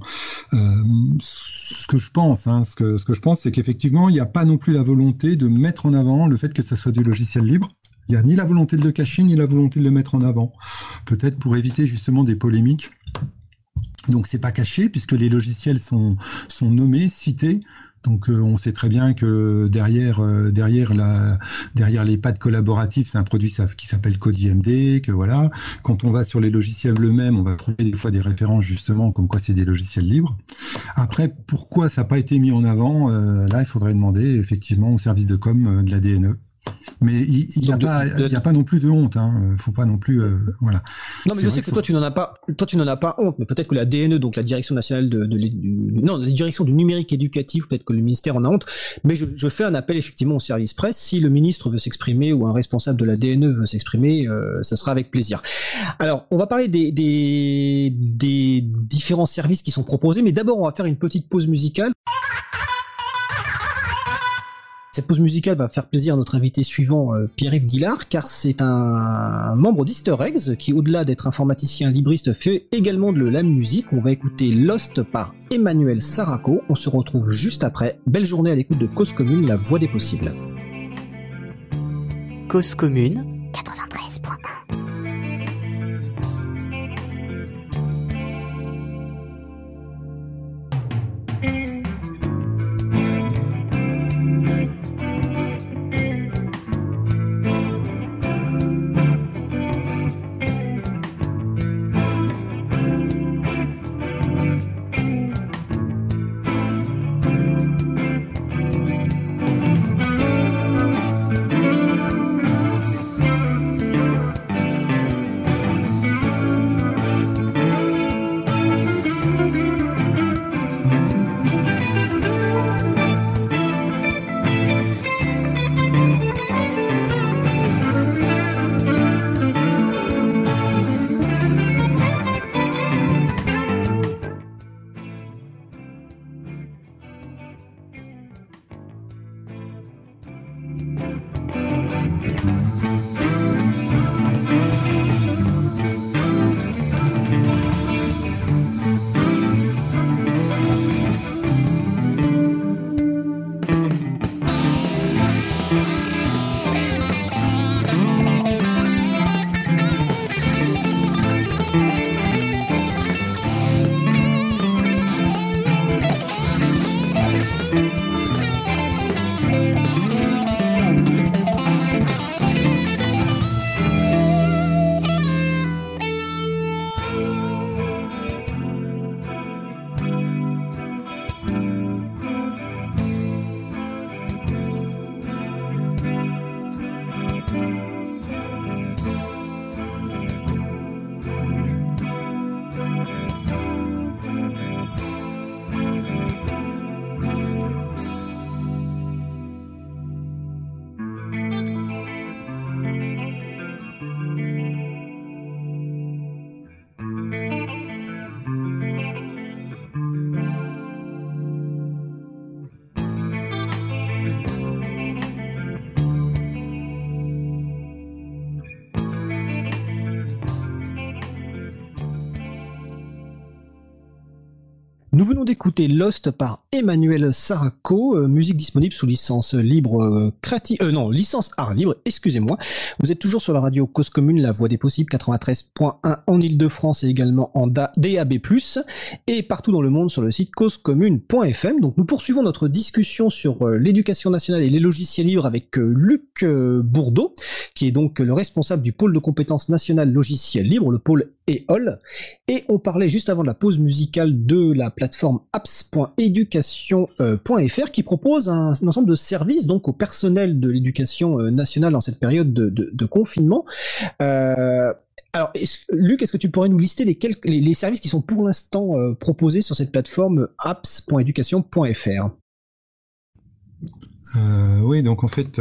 Ce que je pense, hein, ce que ce que je pense, c'est qu'effectivement il n'y a pas non plus la volonté de mettre en avant le fait que ça soit du logiciel libre. Il n'y a ni la volonté de le cacher, ni la volonté de le mettre en avant. Peut-être pour éviter justement des polémiques donc c'est pas caché puisque les logiciels sont, sont nommés, cités Donc euh, on sait très bien que derrière euh, derrière la derrière les pattes collaboratives, c'est un produit qui s'appelle CodeIMD, que voilà. Quand on va sur les logiciels eux-mêmes, on va trouver des fois des références justement comme quoi c'est des logiciels libres. Après, pourquoi ça n'a pas été mis en avant euh, Là, il faudrait demander effectivement au service de com de la DNE. Mais il n'y a, a, pas non plus de honte. Hein. Faut pas non plus, euh, voilà. Non, mais je sais que, toi tu n'en as pas, toi tu n'en as pas honte, mais peut-être que la DNE, donc la Direction nationale de, de, non, la Direction du numérique éducatif, peut-être que le ministère en a honte. Mais je, je, fais un appel effectivement au service presse. Si le ministre veut s'exprimer ou un responsable de la DNE veut s'exprimer, euh, ça sera avec plaisir. Alors, on va parler des, des, des différents services qui sont proposés, mais d'abord on va faire une petite pause musicale. Cette pause musicale va faire plaisir à notre invité suivant, euh, Pierre-Yves Dillard, car c'est un membre d'Easter Eggs qui, au-delà d'être informaticien libriste, fait également de la musique. On va écouter Lost par Emmanuel Saraco. On se retrouve juste après. Belle journée à l'écoute de Cause Commune, la voix des possibles. Cause Commune 93.1 d'écouter Lost par Emmanuel Saraco, euh, musique disponible sous licence libre euh, créative, euh, non, licence art libre, excusez-moi. Vous êtes toujours sur la radio Cause Commune, la voix des possibles 93.1 en Ile-de-France et également en DAB+, et partout dans le monde sur le site causecommune.fm. Donc nous poursuivons notre discussion sur l'éducation nationale et les logiciels libres avec Luc Bourdeau, qui est donc le responsable du pôle de compétences nationales logiciels libres, le pôle EOL. Et on parlait juste avant de la pause musicale de la plateforme apps.education.fr qui propose un, ensemble de services donc au personnel de l'éducation euh, nationale dans cette période de, confinement. Euh, alors, Luc, est-ce que tu pourrais nous lister les, services qui sont pour l'instant euh, proposés sur cette plateforme apps.education.fr Oui, donc en fait,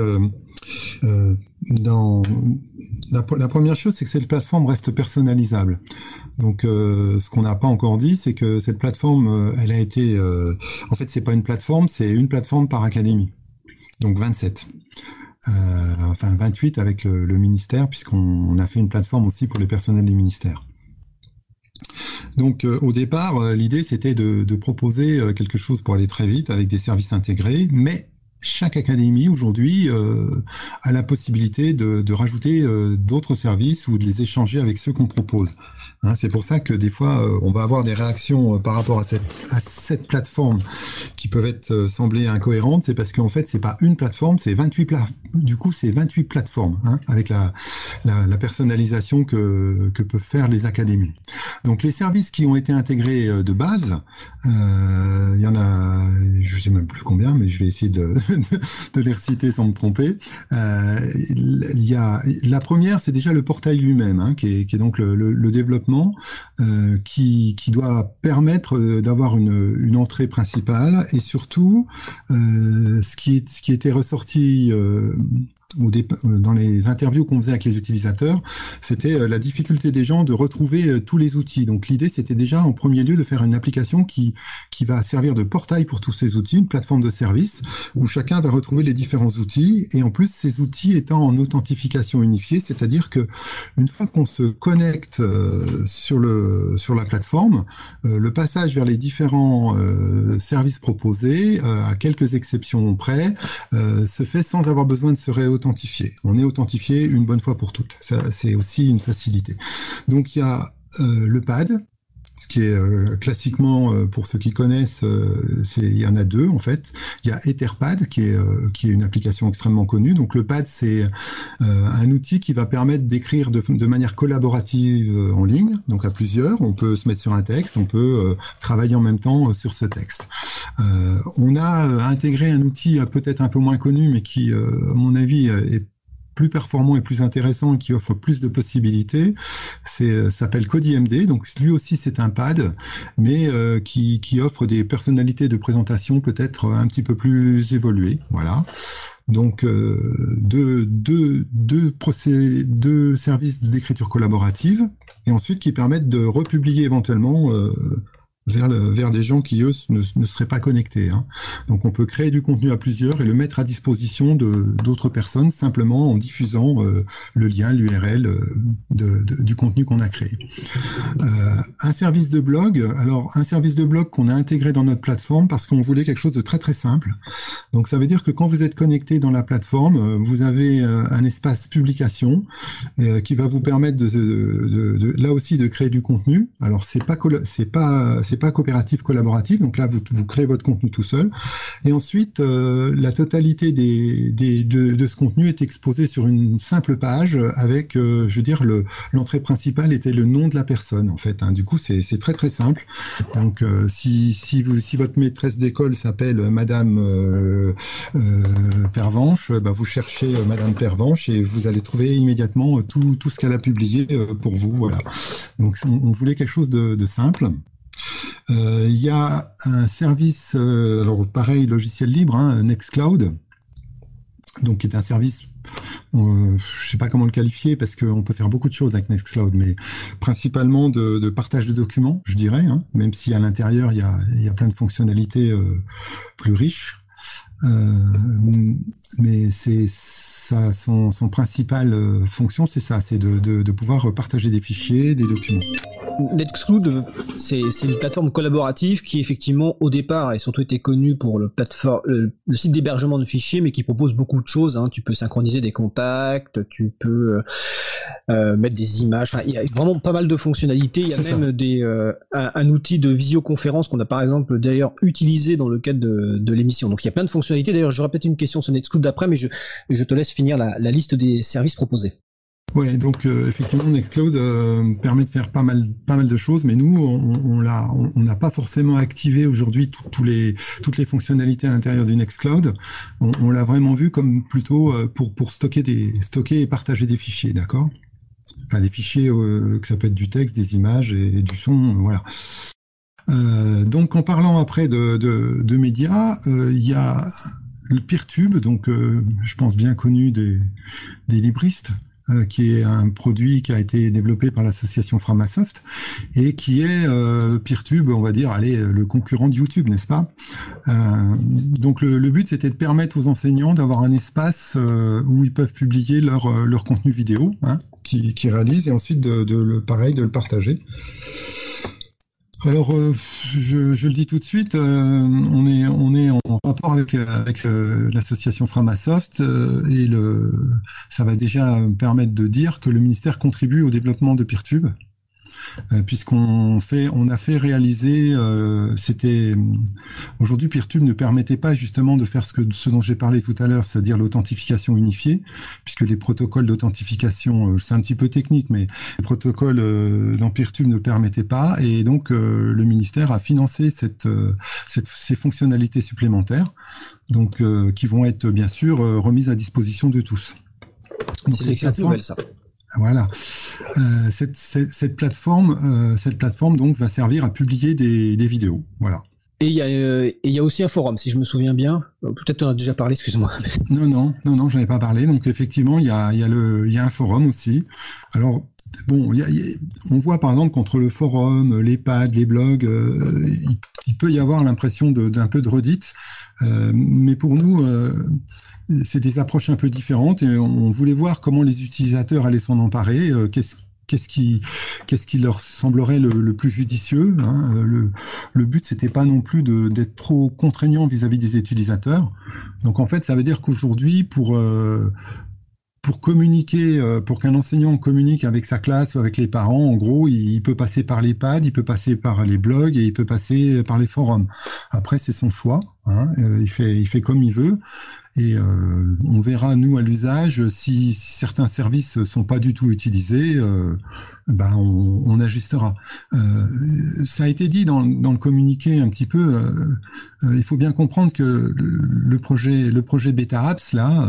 la, première chose, c'est que cette plateforme reste personnalisable. Donc, euh, ce qu'on n'a pas encore dit, c'est que cette plateforme, euh, elle a été, euh, en fait, c'est pas une plateforme, c'est une plateforme par académie. Donc 27. enfin 28 avec le, ministère, puisqu'on a fait une plateforme aussi pour les personnels du ministère. Donc au départ, l'idée c'était de, proposer quelque chose pour aller très vite avec des services intégrés, mais chaque académie aujourd'hui a la possibilité de, de rajouter d'autres services ou de les échanger avec ceux qu'on propose. Hein, c'est pour ça que des fois, euh, on va avoir des réactions euh, par rapport à cette, à cette plateforme qui peuvent être euh, sembler incohérentes. C'est parce qu'en fait, c'est pas une plateforme, c'est 28 plateformes. Du coup, c'est 28 plateformes hein, avec la, la, la, personnalisation que, que peuvent faire les académies. Donc, les services qui ont été intégrés de base, il y en a, je sais même plus combien, mais je vais essayer de, de, les reciter sans me tromper. Il y a la première, c'est déjà le portail lui-même, hein, qui, est, donc le, développement euh, qui, doit permettre euh, d'avoir une, entrée principale et surtout euh, ce, qui, ce qui était ressorti euh, dans les interviews qu'on faisait avec les utilisateurs, c'était euh, la difficulté des gens de retrouver euh, tous les outils. Donc l'idée, c'était déjà en premier lieu de faire une application qui, qui va servir de portail pour tous ces outils, une plateforme de service où chacun va retrouver les différents outils et en plus ces outils étant en authentification unifiée, c'est-à-dire que une fois qu'on se connecte sur le sur la plateforme, le passage vers les différents services proposés, à quelques exceptions près, se fait sans avoir besoin de se réauthentifier On est authentifié une bonne fois pour toutes. C'est aussi une facilité. Donc il y a euh, le pad, ce qui est euh, classiquement, euh, pour ceux qui connaissent, c'est il y en a deux en fait. Il y a Etherpad qui est qui est une application extrêmement connue. Donc le pad c'est un outil qui va permettre d'écrire de, de, manière collaborative en ligne, donc à plusieurs. On peut se mettre sur un texte, on peut travailler en même temps sur ce texte. on a intégré un outil peut-être un peu moins connu, mais qui, à mon avis, est plus performant et plus intéressant qui offre plus de possibilités. C'est euh, s'appelle CodyMD. Donc lui aussi c'est un pad, mais euh, qui, qui offre des personnalités de présentation peut-être un petit peu plus évoluées. Voilà. Donc euh, deux, deux, deux, procès, deux services d'écriture collaborative et ensuite qui permettent de republier éventuellement vers, des gens qui, eux, ne, seraient pas connectés. Hein. Donc on peut créer du contenu à plusieurs et le mettre à disposition d'autres personnes simplement en diffusant euh, le lien, l'URL euh, du contenu qu'on a créé. Euh, un service de blog, alors un service de blog qu'on a intégré dans notre plateforme parce qu'on voulait quelque chose de très très simple. Donc ça veut dire que quand vous êtes connecté dans la plateforme, vous avez un espace publication qui va vous permettre là aussi de créer du contenu. Alors c'est pas c'est pas c'est pas coopératif collaboratif. Donc là, vous, vous créez votre contenu tout seul. Et ensuite, euh, la totalité des, des de, de, ce contenu est exposé sur une simple page avec, euh, je veux dire, le l'entrée principale était le nom de la personne en fait. Hein. Du coup, c'est très très simple. Donc euh, si si vous si votre maîtresse d'école s'appelle Madame euh, Pervenche, bah, vous cherchez Madame Pervenche et vous allez trouver immédiatement tout tout ce qu'elle a publié pour vous. Voilà. Donc on, on voulait quelque chose de, de simple. Euh, il y a un service, euh, alors pareil, logiciel libre, hein, Nextcloud, donc qui est un service euh, je sais pas comment le qualifier parce qu'on peut faire beaucoup de choses avec Nextcloud, mais principalement de, partage de documents, je dirais, hein, même si à l'intérieur il y a, plein de fonctionnalités euh, plus riches. Mais c'est ça, son, son principale fonction, c'est ça, c'est de, de, de pouvoir partager des fichiers, des documents. Nextcloud, c'est une plateforme collaborative qui effectivement au départ a surtout été connue pour le, plateforme, le, site d'hébergement de fichiers, mais qui propose beaucoup de choses. Hein. Tu peux synchroniser des contacts, tu peux euh, euh mettre des images. Enfin, il y a vraiment pas mal de fonctionnalités. Il y a même des, euh, un, un, outil de visioconférence qu'on a par exemple d'ailleurs utilisé dans le cadre de, de l'émission. Donc il y a plein de fonctionnalités. D'ailleurs, j'aurai peut-être une question sur Nextcloud d'après, mais je, je te laisse finir la, liste des services proposés. Ouais, donc euh, effectivement, Nextcloud euh, permet de faire pas mal, pas mal de choses, mais nous, on, on l'a, on n'a pas forcément activé aujourd'hui tous les, toutes les fonctionnalités à l'intérieur du Nextcloud. On, on l'a vraiment vu comme plutôt euh, pour pour stocker des, stocker et partager des fichiers, d'accord? Enfin, des fichiers que ça peut être du texte, des images et, du son, voilà. donc, en parlant après de, de médias, il y a le PeerTube, donc je pense bien connu des, libristes. Euh, qui est un produit qui a été développé par l'association Framasoft et qui est euh, on va dire, allez, le concurrent de YouTube, n'est-ce pas? Euh, Donc le, but, c'était de permettre aux enseignants d'avoir un espace euh, où ils peuvent publier leur, euh, contenu vidéo, hein, qu'ils qui réalisent, et ensuite pareil de le partager. Alors, euh, je, je, le dis tout de suite, euh, on est on est en rapport avec avec euh, l'association Framasoft et le ça va déjà permettre de dire que le ministère contribue au développement de Peertube. Euh, puisqu'on fait, on a fait réaliser, euh, c'était aujourd'hui PeerTube ne permettait pas justement de faire ce que ce dont j'ai parlé tout à l'heure, c'est-à-dire l'authentification unifiée, puisque les protocoles d'authentification, euh, c'est un petit peu technique, mais les protocoles dans PeerTube ne permettaient pas, et donc le ministère a financé cette, cette, ces fonctionnalités supplémentaires, donc qui vont être bien sûr remises à disposition de tous. C'est excellente nouvelle ça. Voilà. Euh, cette, cette, cette, plateforme, euh, cette plateforme donc va servir à publier des, des vidéos. Voilà. Et il y, a, euh, y a aussi un forum, si je me souviens bien. Euh, peut-être on a déjà parlé, excuse-moi. Non, non, non, non, j'en ai pas parlé. Donc effectivement, il y a, y, a le, y a un forum aussi. Alors, bon, y a, on voit par exemple qu'entre le forum, les pads, les blogs, euh, il, il, peut y avoir l'impression d'un peu de redite. Euh, mais pour nous, c'est des approches un peu différentes et on voulait voir comment les utilisateurs allaient s'en emparer, euh, qu'est-ce qui leur semblerait le, plus judicieux. Hein. Euh, le, le but c'était pas non plus d'être trop contraignant vis-à-vis des utilisateurs. Donc en fait ça veut dire qu'aujourd'hui pour euh, communiquer, pour qu'un enseignant communique avec sa classe ou avec les parents, en gros, il, peut passer par les pads, il peut passer par les blogs et il peut passer par les forums. Après, c'est son choix. Hein, il fait comme il veut. Et euh, on verra, nous, à l'usage, si, certains services sont pas du tout utilisés, euh, ben on, ajustera. Euh, ça a été dit dans, dans, le communiqué un petit peu. Euh, euh, il faut bien comprendre que le projet, le projet Beta Apps, là,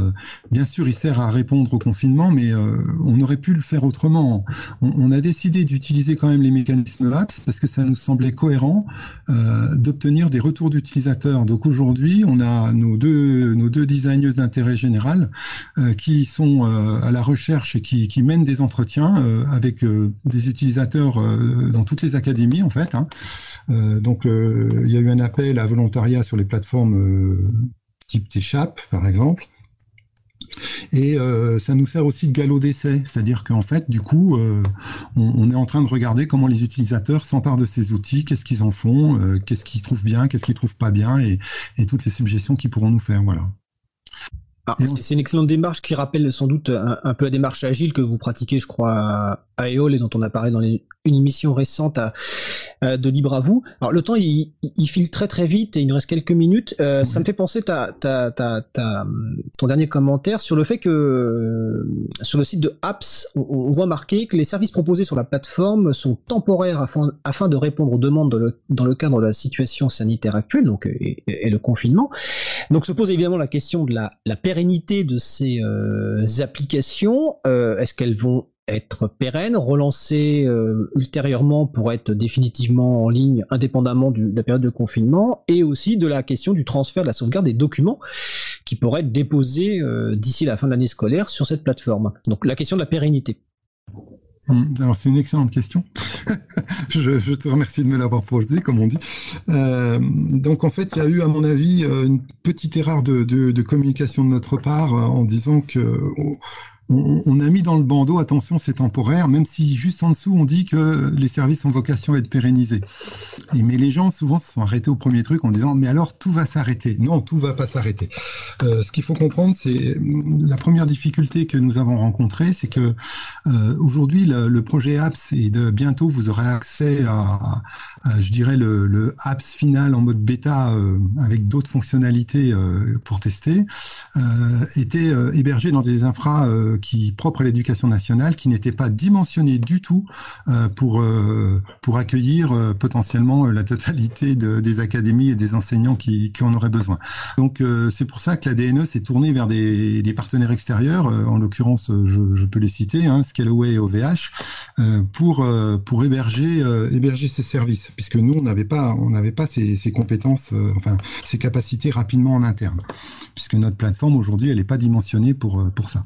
bien sûr, il sert à répondre au confinement, mais on aurait pu le faire autrement. On, a décidé d'utiliser quand même les mécanismes Apps parce que ça nous semblait cohérent d'obtenir des retours d'utilisateurs. Donc aujourd'hui, on a nos deux, nos deux designeuses d'intérêt général euh, qui sont euh, à la recherche et qui, mènent des entretiens euh, avec des utilisateurs dans toutes les académies en fait. Hein. donc il y a eu un appel à sur les plateformes type T-Chap par exemple. Et euh, ça nous sert aussi de galop d'essai, c'est-à-dire qu'en fait, du coup, euh, on, on, est en train de regarder comment les utilisateurs s'emparent de ces outils, qu'est-ce qu'ils en font, euh, qu'est-ce qu'ils trouvent bien, qu'est-ce qu'ils trouvent pas bien, et, et toutes les suggestions qu'ils pourront nous faire. Voilà. C'est une excellente démarche qui rappelle sans doute un, peu la démarche agile que vous pratiquez, je crois, à EOL et dont on a parlé dans les, une émission récente à, de Libre à vous. Alors le temps il, il, file très très vite et il nous reste quelques minutes. Euh, Ça me fait penser ta, ta, ta, ta, ton dernier commentaire sur le fait que euh, sur le site de Apps, on, on, voit marqué que les services proposés sur la plateforme sont temporaires afin, afin de répondre aux demandes dans le, dans le cadre de la situation sanitaire actuelle, donc et, et, le confinement. Donc se pose évidemment la question de la, la pérennité de ces euh, applications. Euh, Est-ce qu'elles vont être pérenne, relancé euh, ultérieurement pour être définitivement en ligne indépendamment de la période de confinement, et aussi de la question du transfert de la sauvegarde des documents qui pourraient être déposés euh, d'ici la fin de l'année scolaire sur cette plateforme. Donc la question de la pérennité. Hum, alors c'est une excellente question. je, te remercie de me l'avoir posée, comme on dit. Euh, donc en fait, il y a eu, à mon avis, une petite erreur de, communication de notre part en disant que on, a mis dans le bandeau, attention, c'est temporaire, même si juste en dessous, on dit que les services ont vocation à être pérennisés. Mais les gens, souvent, se sont arrêtés au premier truc en disant, mais alors, tout va s'arrêter. Non, tout va pas s'arrêter. Euh, ce qu'il faut comprendre, c'est la première difficulté que nous avons rencontrée, c'est que euh, aujourd'hui, le, projet Apps, et bientôt, vous aurez accès à, je dirais, le, le, final en mode bêta euh, avec d'autres fonctionnalités euh, pour tester, euh, était hébergé dans des infras qui propre à l'éducation nationale, qui n'était pas dimensionné du tout euh, pour euh, pour accueillir euh, potentiellement la totalité de, des académies et des enseignants qui, qui en auraient besoin. Donc c'est pour ça que la DNE s'est tournée vers des, des partenaires extérieurs, en l'occurrence je, je, peux les citer, hein, Scalaway et OVH, pour pour héberger héberger ces services, puisque nous on n'avait pas on n'avait pas ces, ces compétences, enfin ces capacités rapidement en interne, puisque notre plateforme aujourd'hui elle n'est pas dimensionnée pour pour ça.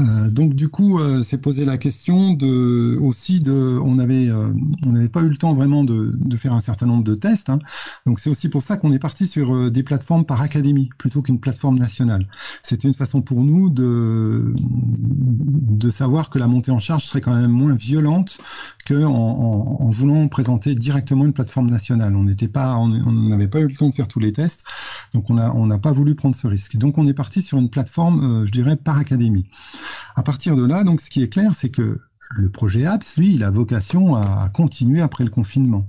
Euh, donc du coup, euh, c'est posé la question de aussi de, on avait, euh, on n'avait pas eu le temps vraiment de, de, faire un certain nombre de tests. Hein. Donc c'est aussi pour ça qu'on est parti sur euh, des plateformes par académie plutôt qu'une plateforme nationale. C'était une façon pour nous de de savoir que la montée en charge serait quand même moins violente que en, voulant présenter directement une plateforme nationale. On n'était pas, on n'avait pas eu le temps de faire tous les tests, donc on a on n'a pas voulu prendre ce risque. Donc on est parti sur une plateforme, je dirais, par académie. À partir de là, donc ce qui est clair, c'est que le projet Apps, lui, il a vocation à, continuer après le confinement.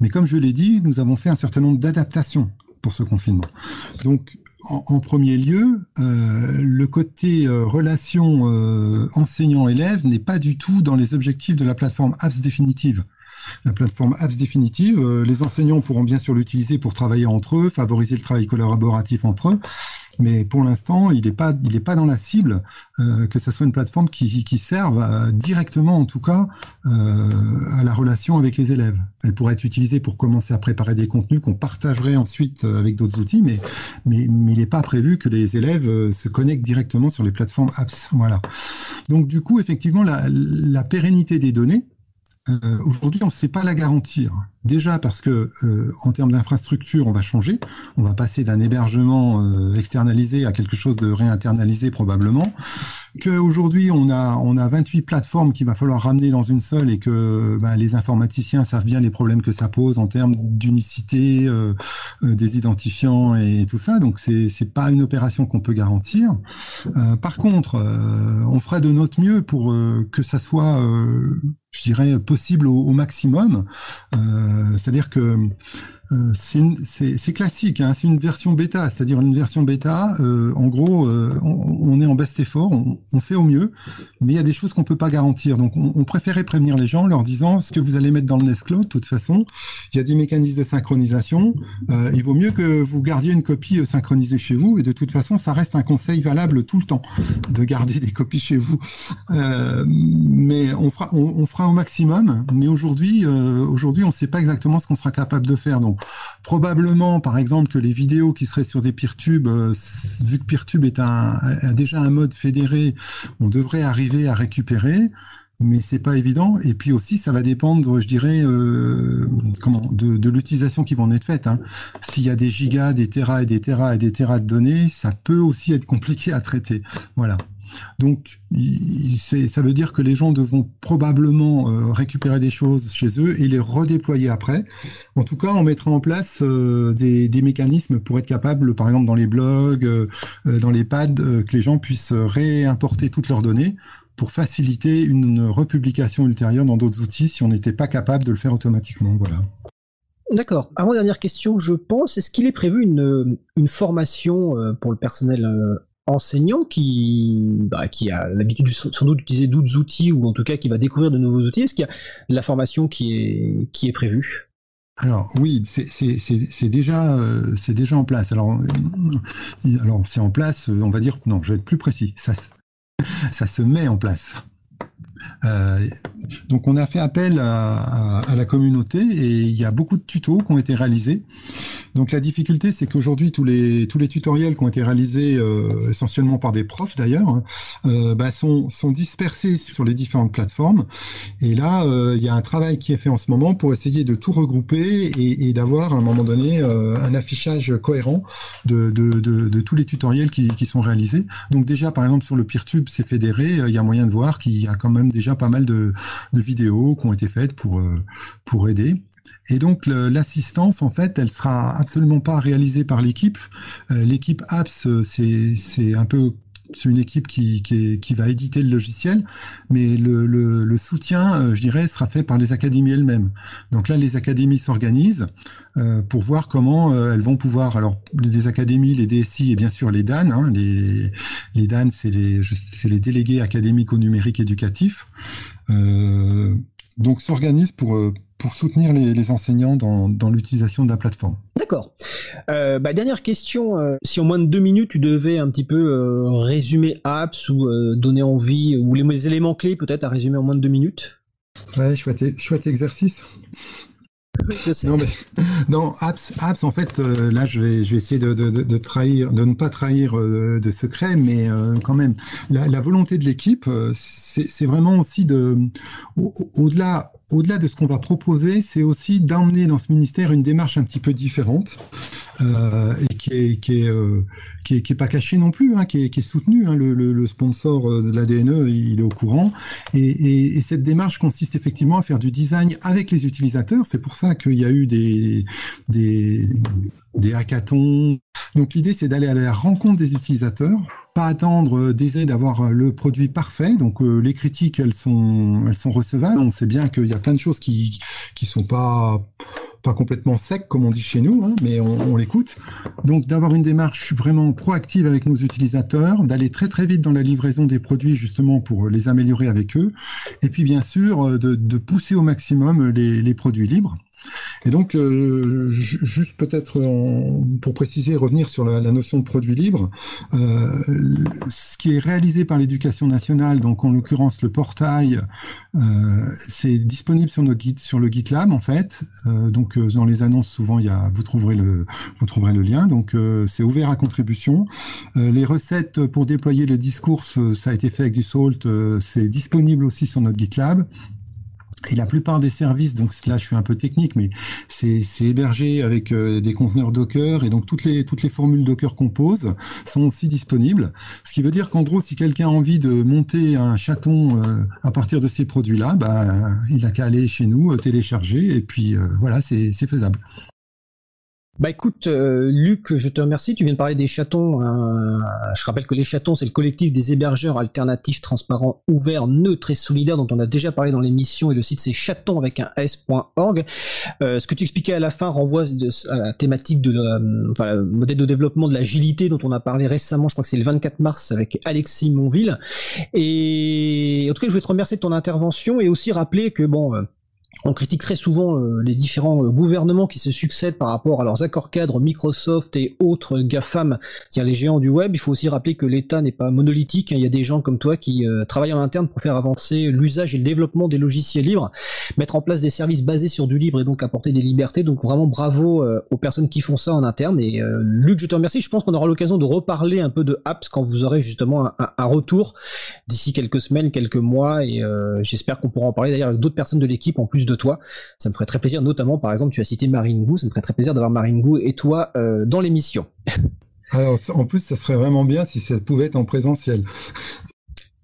Mais comme je l'ai dit, nous avons fait un certain nombre d'adaptations pour ce confinement. Donc, en, premier lieu, euh, le côté euh, relation euh, enseignant-élève n'est pas du tout dans les objectifs de la plateforme Apps définitive. La plateforme Apps définitive, les enseignants pourront bien sûr l'utiliser pour travailler entre eux, favoriser le travail collaboratif entre eux, mais pour l'instant, il n'est pas, il pas dans la cible euh, que ce soit une plateforme qui, serve euh, directement, en tout cas, euh, à la relation avec les élèves. Elle pourrait être utilisée pour commencer à préparer des contenus qu'on partagerait ensuite avec d'autres outils, mais, mais, il n'est pas prévu que les élèves se connectent directement sur les plateformes apps. Voilà. Donc du coup, effectivement, la pérennité des données, aujourd'hui, on ne sait pas la garantir. Déjà parce que euh, en termes d'infrastructure, on va changer. On va passer d'un hébergement euh, externalisé à quelque chose de réinternalisé probablement. Qu'aujourd'hui, on a on a 28 plateformes qu'il va falloir ramener dans une seule et que bah, les informaticiens savent bien les problèmes que ça pose en termes d'unicité euh, des identifiants et tout ça. Donc c'est c'est pas une opération qu'on peut garantir. par contre, on fera de notre mieux pour que ça soit je dirais possible au, au maximum. Euh, c'est-à-dire que euh, c'est classique, hein, c'est une version bêta, c'est-à-dire une version bêta. Euh, en gros, euh, on, est en best effort, on, fait au mieux, mais il y a des choses qu'on peut pas garantir. Donc, on, préférait prévenir les gens, leur disant ce que vous allez mettre dans le Nest Cloud. De toute façon, il y a des mécanismes de synchronisation. il vaut mieux que vous gardiez une copie synchronisée chez vous, et de toute façon, ça reste un conseil valable tout le temps de garder des copies chez vous. mais on fera, on, fera au maximum. Mais aujourd'hui, aujourd'hui, on ne sait pas exactement ce qu'on sera capable de faire. Probablement, par exemple, que les vidéos qui seraient sur des PeerTube, euh, vu que PeerTube est déjà un mode fédéré, on devrait arriver à récupérer mais c'est pas évident. Et puis aussi, ça va dépendre, je dirais, euh, comment, de, l'utilisation qui va en être faite. Hein. S'il y a des gigas, des terras et des terras et des terras de données, ça peut aussi être compliqué à traiter. Voilà. Donc, ça veut dire que les gens devront probablement euh, récupérer des choses chez eux et les redéployer après. En tout cas, on mettra en place euh, des, mécanismes pour être capable, par exemple dans les blogs, euh, dans les pads, que les gens puissent réimporter toutes leurs données pour faciliter une republication ultérieure dans d'autres outils si on n'était pas capable de le faire automatiquement. Voilà. D'accord. Avant dernière question, je pense, est-ce qu'il est prévu une, une formation pour le personnel enseignant qui, bah, qui a l'habitude sans doute d'utiliser d'autres outils ou en tout cas qui va découvrir de nouveaux outils Est-ce qu'il y a la formation qui est, prévue? Alors oui, c'est déjà euh, c'est déjà en place. Alors euh, c'est en place. On va dire non, je vais être plus précis. Ça se met en place. Euh, donc on a fait appel à, la communauté et il y a beaucoup de tutos qui ont été réalisés. Donc la difficulté, c'est qu'aujourd'hui tous les tous les tutoriels qui ont été réalisés euh, essentiellement par des profs d'ailleurs hein, euh, bah, sont sont dispersés sur les différentes plateformes. Et là, il y a un travail qui est fait en ce moment pour essayer de tout regrouper et, d'avoir à un moment donné un affichage cohérent de, de, de, tous les tutoriels qui, qui sont réalisés. Donc déjà par exemple sur le PeerTube, c'est fédéré, il y a moyen de voir qu'il y a quand même déjà pas mal de, vidéos qui ont été faites pour, euh, pour aider. Et donc l'assistance, en fait, elle sera absolument pas réalisée par l'équipe. Euh, l'équipe apps, c'est un peu c'est une équipe qui, qui, va éditer le logiciel, mais le, le, soutien, euh, je dirais, sera fait par les académies elles-mêmes. Donc là, les académies s'organisent euh, pour voir comment euh, elles vont pouvoir. Alors, les académies, les DSI et bien sûr les DAN. Hein, les, les DAN, c'est les, les délégués académiques au numérique éducatif. donc, s'organisent pour pour soutenir les, enseignants dans, l'utilisation de la plateforme. D'accord. Euh, bah, dernière question, euh, si en moins de deux minutes tu devais un petit peu euh, résumer apps ou donner envie, ou les, éléments clés peut-être à résumer en moins de deux minutes? Ouais, chouette, chouette exercice. Non, mais, non, apps, apps, en fait, là, je vais, je vais essayer de, de, trahir, de ne pas trahir de secret, mais quand même, la, volonté de l'équipe, c'est vraiment aussi de, au-delà, au-delà de ce qu'on va proposer, c'est aussi d'emmener dans ce ministère une démarche un petit peu différente. Et qui est qui est, qui est, qui est pas caché non plus, hein, qui, est, qui est soutenu. Hein, le, le, le, sponsor de l'ADNE, il est au courant. Et, et, et, cette démarche consiste effectivement à faire du design avec les utilisateurs. C'est pour ça qu'il y a eu des des des hackathons. Donc l'idée c'est d'aller à la rencontre des utilisateurs, pas attendre des aides d'avoir le produit parfait. Donc les critiques elles sont elles sont recevables. On sait bien qu'il y a plein de choses qui qui sont pas pas complètement secs comme on dit chez nous, hein, mais on, l'écoute. Donc d'avoir une démarche vraiment proactive avec nos utilisateurs, d'aller très très vite dans la livraison des produits justement pour les améliorer avec eux, et puis bien sûr de, de pousser au maximum les, les produits libres. Et donc, euh, juste peut-être pour préciser, revenir sur la, notion de produit libre, euh, ce qui est réalisé par l'éducation nationale, donc en l'occurrence le portail, euh, c'est disponible sur sur le GitLab en fait. Donc dans les annonces, souvent il y a, vous trouverez le, vous trouverez le lien. Donc c'est ouvert à contribution. les recettes pour déployer le discours, ça a été fait avec du Salt, c'est disponible aussi sur notre GitLab. Et la plupart des services, donc là je suis un peu technique, mais c'est hébergé avec euh, des conteneurs Docker et donc toutes les toutes les formules Docker qu'on pose sont aussi disponibles. Ce qui veut dire qu'en gros, si quelqu'un a envie de monter un chaton euh, à partir de ces produits-là, bah il a qu'à aller chez nous, euh, télécharger et puis voilà, c'est faisable. Bah écoute, euh, Luc, je te remercie. Tu viens de parler des chatons. Hein. Je rappelle que les chatons, c'est le collectif des hébergeurs alternatifs, transparents, ouverts, neutres et solidaires dont on a déjà parlé dans l'émission. Et le site, c'est chaton avec un s.org. Euh, ce que tu expliquais à la fin renvoie à la thématique de euh, enfin, le modèle de développement de l'agilité dont on a parlé récemment. Je crois que c'est le 24 mars avec Alexis Monville. Et en tout cas, je voulais te remercier de ton intervention et aussi rappeler que bon on critique très souvent euh, les différents euh, gouvernements qui se succèdent par rapport à leurs accords cadres Microsoft et autres GAFAM, qui les géants du web. Il faut aussi rappeler que l'État n'est pas monolithique. Hein. Il y a des gens comme toi qui euh, travaillent en interne pour faire avancer l'usage et le développement des logiciels libres, mettre en place des services basés sur du libre et donc apporter des libertés. Donc vraiment bravo aux personnes qui font ça en interne. Et Luc, je te remercie. Je pense qu'on aura l'occasion de reparler un peu de apps quand vous aurez justement un, un retour d'ici quelques semaines, quelques mois. Et j'espère qu'on pourra en parler d'ailleurs avec d'autres personnes de l'équipe en plus de toi. Ça me ferait très plaisir, notamment par exemple, tu as cité Marine Gou, ça me ferait très plaisir d'avoir Marine Gou et toi euh, dans l'émission. Alors en plus, ça serait vraiment bien si ça pouvait être en présentiel.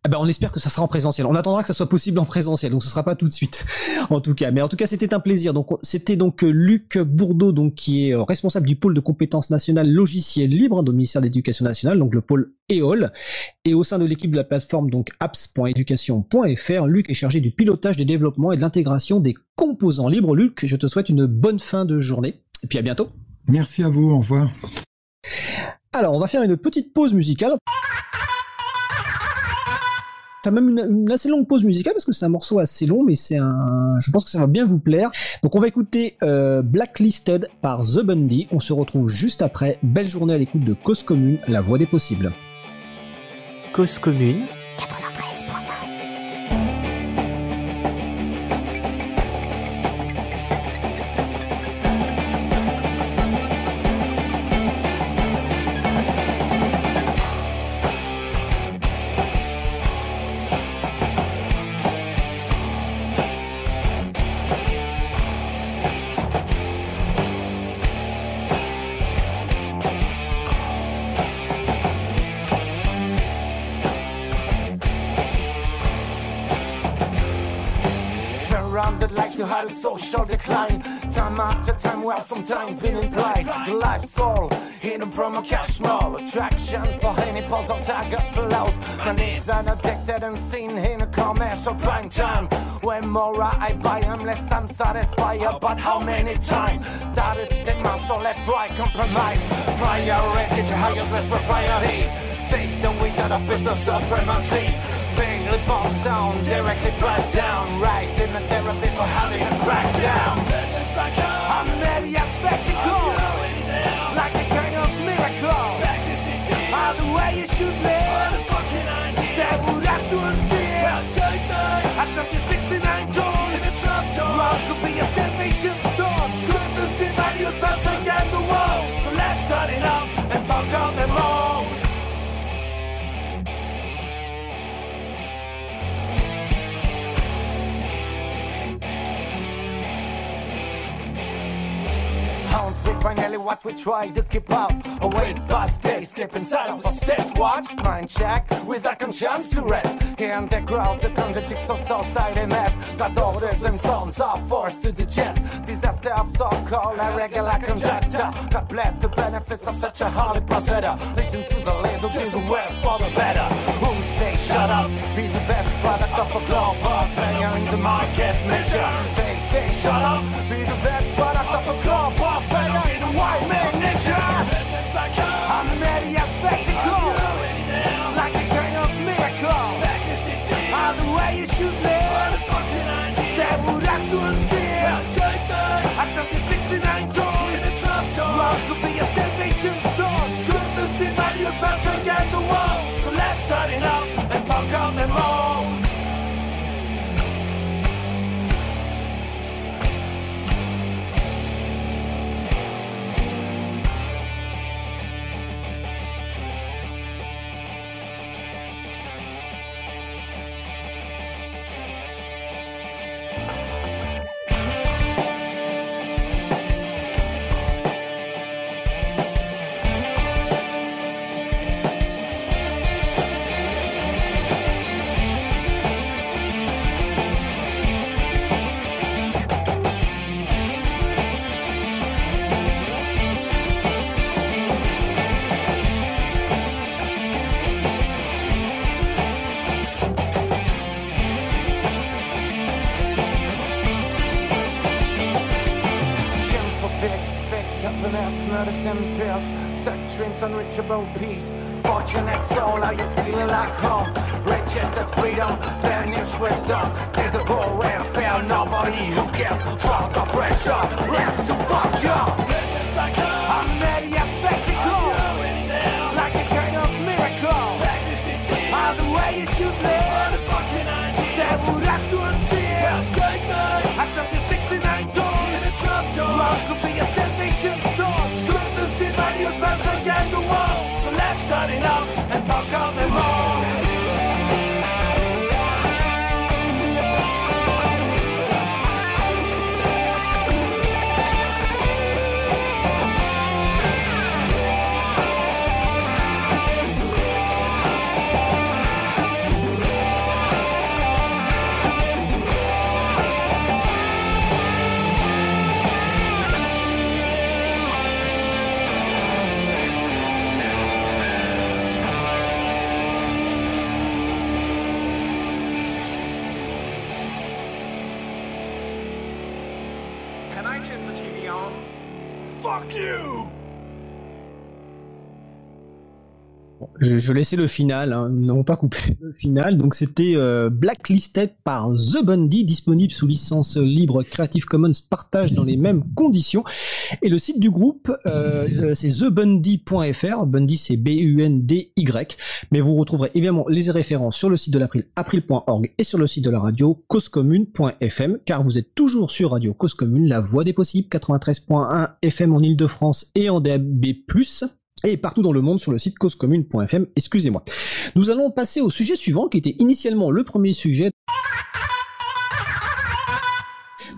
Eh ben, on espère que ça sera en présentiel. On attendra que ça soit possible en présentiel, donc ce sera pas tout de suite, en tout cas. Mais en tout cas, c'était un plaisir. Donc, c'était donc euh, Luc Bourdeau, donc qui est euh, responsable du pôle de compétences nationales logiciels libres du ministère de l'Éducation nationale, donc le pôle EOL. Et au sein de l'équipe de la plateforme donc apps.education.fr, Luc est chargé du pilotage des développements et de l'intégration des composants libres. Luc, je te souhaite une bonne fin de journée et puis à bientôt. Merci à vous. Au revoir. Alors, on va faire une petite pause musicale même une, assez longue pause musicale parce que c'est un morceau assez long, mais c'est un, je pense que ça va bien vous plaire. Donc on va écouter euh, Blacklisted par The Bundy. On se retrouve juste après. Belle journée à l'écoute de Cause Commune, la voix des possibles. Cause Commune had a social decline. Time after time, we well, sometimes been implied. The life's all hidden from a cash mall. Attraction for any puzzle target flows. My needs are addicted and seen in a commercial prime time. When more I buy, I'm less I'm satisfied. But how many times that it's the muscle left, right, compromise? Priority to highest less priority. Say the without a business supremacy bigly bombs down, directly brought down, right in the therapy for having a crackdown. I'm a spectacle, like a kind of miracle. All the way you should live, that would have to. I struck you 69 tons, in the trap could be a salvation see values melting at the wall. So let's turn it up and fuck up them all. Finally what we try to keep up. Await past days, step inside of the stage. What? Mind check, without conscience to rest. Here in the crowds, the contradicts of society mess. That orders and sons are forced to digest. Disaster of so-called irregular conductor. God bless the benefits of such a holy procedure. Listen to the little, do the worst for the better. Who say shut up? Be the best product of a global failure in the market nature. They say shut up. Be the best product of a That would have to dreams, unreachable peace. Fortunate soul, are you feeling like home? Rejected freedom, banished wisdom. Visible welfare, nobody who cares. Drop the pressure, rest to function. I'm enough and talk of them more. Je, laissais le final, hein, non pas coupé le final. Donc c'était euh, blacklisted par The Bundy, disponible sous licence libre Creative Commons partage dans les mêmes conditions. Et le site du groupe, euh, euh, c'est thebundy.fr. Bundy c'est B-U-N-D-Y. Mais vous retrouverez évidemment les références sur le site de l'April, april.org et sur le site de la radio causecommune.fm car vous êtes toujours sur Radio Cause Commune, la voix des possibles, 93.1 FM en Ile-de-France et en DAB+. Et partout dans le monde sur le site causecommune.fm, excusez-moi. Nous allons passer au sujet suivant, qui était initialement le premier sujet.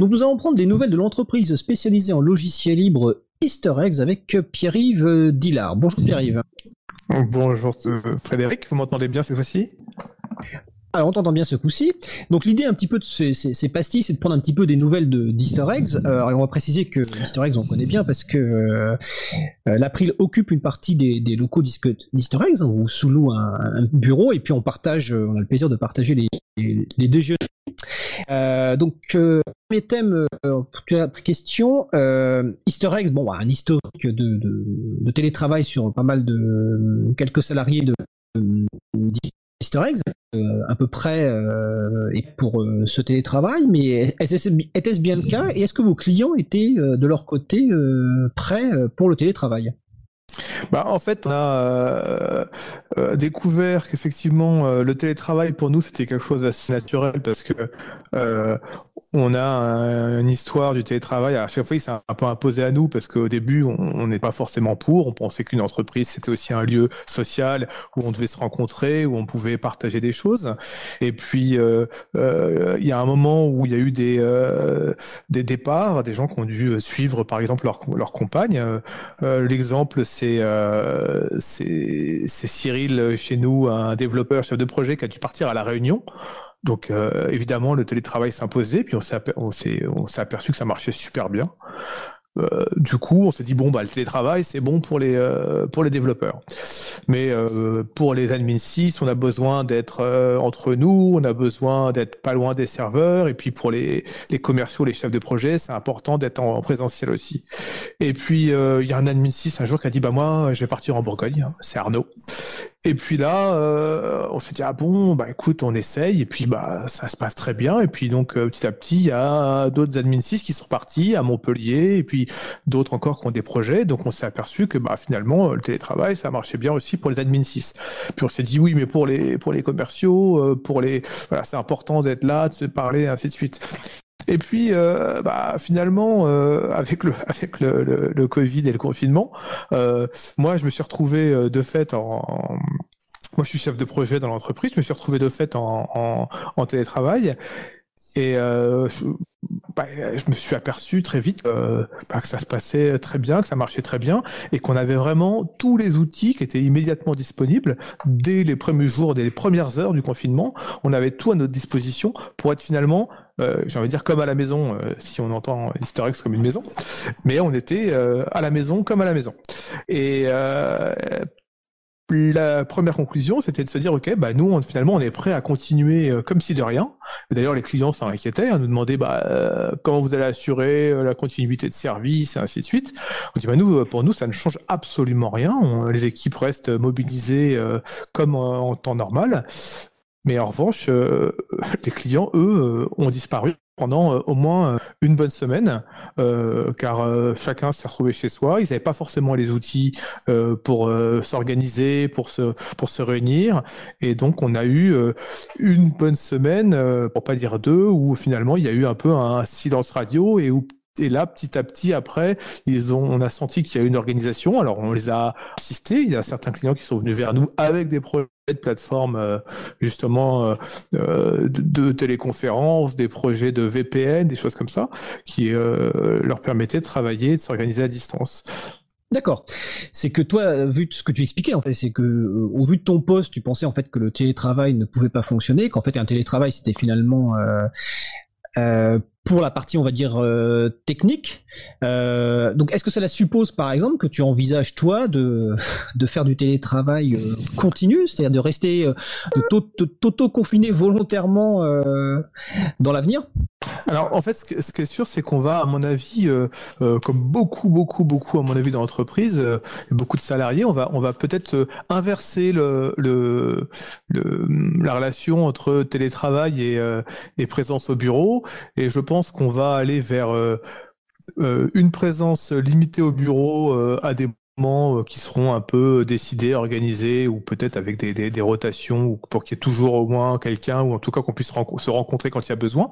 Donc nous allons prendre des nouvelles de l'entreprise spécialisée en logiciels libres Easter Eggs avec Pierre-Yves euh, Dillard. Bonjour Pierre-Yves. Bonjour euh, Frédéric, vous m'entendez bien cette fois-ci? Alors on t'entend bien ce coup-ci. Donc l'idée un petit peu de ces, ces, pastilles, c'est de prendre un petit peu des nouvelles de d'Easter eggs. Euh, alors, on va préciser que Easter eggs on connaît bien parce que euh, euh, l'April occupe une partie des, locaux d'Easter eggs. Hein, on sous-loue un, bureau et puis on partage, euh, on a le plaisir de partager les, les, les déjeuners. Euh, donc euh, premier thème, euh, question euh, Easter eggs. Bon, bah, un historique de, de, de télétravail sur pas mal de quelques salariés de, de Easter eggs, euh, à peu près euh, et pour euh, ce télétravail, mais était-ce était bien le cas et est-ce que vos clients étaient de leur côté prêts pour le télétravail? Bah, en fait, on a découvert qu'effectivement, le télétravail pour nous, c'était quelque chose d'assez naturel parce que on a un- une histoire du télétravail. À chaque fois, il s'est un peu imposé à nous parce qu'au début, on n'est pas forcément pour. On pensait qu'une entreprise, c'était aussi un lieu social où on devait se rencontrer, où on pouvait partager des choses. Et puis, euh, euh, il y a un moment où il y a eu des, euh, des départs, des gens qui ont dû suivre, par exemple, leur, leur compagne. Euh, L'exemple, c'est c'est c'est Cyril chez nous, un développeur, chef de projet, qui a dû partir à la Réunion. Donc euh, évidemment, le télétravail s'imposait, puis on s'est on s'est on s'est aperçu que ça marchait super bien. Euh, du coup, on s'est dit bon bah le télétravail c'est bon pour les euh, pour les développeurs, mais euh, pour les admin 6, on a besoin d'être entre nous, on a besoin d'être pas loin des serveurs, et puis pour les les commerciaux, les chefs de projet, c'est important d'être en, en présentiel aussi. Et puis il y a un admin 6 un jour qui a dit bah moi je vais partir en Bourgogne, hein. c'est Arnaud. Et puis là, euh, on s'est dit ah bon, bah écoute, on essaye et puis bah ça se passe très bien. Et puis donc euh, petit à petit, il y a d'autres admin 6 qui sont partis à Montpellier et puis d'autres encore qui ont des projets. Donc on s'est aperçu que bah finalement le télétravail ça marchait bien aussi pour les admin 6. Puis on s'est dit oui, mais pour les pour les commerciaux, euh, pour les voilà, c'est important d'être là, de se parler, ainsi de suite. Et puis, euh, bah, finalement, euh, avec le avec le, le, le Covid et le confinement, euh, moi, je me suis retrouvé euh, de fait en, en- moi, je suis chef de projet dans l'entreprise. Je me suis retrouvé de fait en, en, en télétravail. Et euh, bah, je me suis aperçu très vite bah, que ça se passait très bien, que ça marchait très bien, et qu'on avait vraiment tous les outils qui étaient immédiatement disponibles dès les premiers jours, dès les premières heures du confinement. On avait tout à notre disposition pour être finalement, euh, j'ai envie de dire comme à la maison, euh, si on entend Historix comme une maison, mais on était euh, à la maison comme à la maison. Et euh, la première conclusion, c'était de se dire, ok, bah nous, finalement, on est prêt à continuer euh, comme si de rien. D'ailleurs, les clients s'en inquiétaient, hein, nous demandaient, bah, euh, comment vous allez assurer euh, la continuité de service, et ainsi de suite. On dit, bah nous, pour nous, ça ne change absolument rien. Les équipes restent mobilisées comme en, temps normal. Mais en revanche, les clients, eux, ont disparu pendant euh, au moins euh, une bonne semaine, euh, car euh, chacun s'est retrouvé chez soi. Ils n'avaient pas forcément les outils euh, pour s'organiser, pour se pour se réunir, et donc on a eu une bonne semaine, pour pas dire deux, où finalement il y a eu un peu un silence radio et où et là, petit à petit, après, ils ont, on a senti qu'il y a une organisation. Alors, on les a assistés. Il y a certains clients qui sont venus vers nous avec des projets de plateforme, euh, justement, euh, euh, de, de téléconférences, des projets de VPN, des choses comme ça, qui leur permettaient de travailler, de s'organiser à distance. D'accord. C'est que toi, vu ce que tu expliquais, en fait, c'est que au vu de ton poste, tu pensais en fait que le télétravail ne pouvait pas fonctionner, qu'en fait un télétravail c'était finalement pour la partie, on va dire euh, technique. Euh, donc, est-ce que cela suppose, par exemple, que tu envisages toi de de faire du télétravail euh, continu, c'est-à-dire de rester, de t'au- de t'auto-confiner volontairement dans l'avenir? Alors en fait, ce qui est sûr, c'est qu'on va, à mon avis, comme beaucoup, beaucoup, beaucoup, à mon avis, dans l'entreprise, beaucoup de salariés, on va, on va peut-être inverser le, le, la relation entre télétravail et présence au bureau. Et je pense qu'on va aller vers euh, euh, une présence limitée au bureau euh, à des qui seront un peu décidés, organisés, ou peut-être avec des, des, des rotations, ou pour qu'il y ait toujours au moins quelqu'un, ou en tout cas qu'on puisse se rencontrer quand il y a besoin.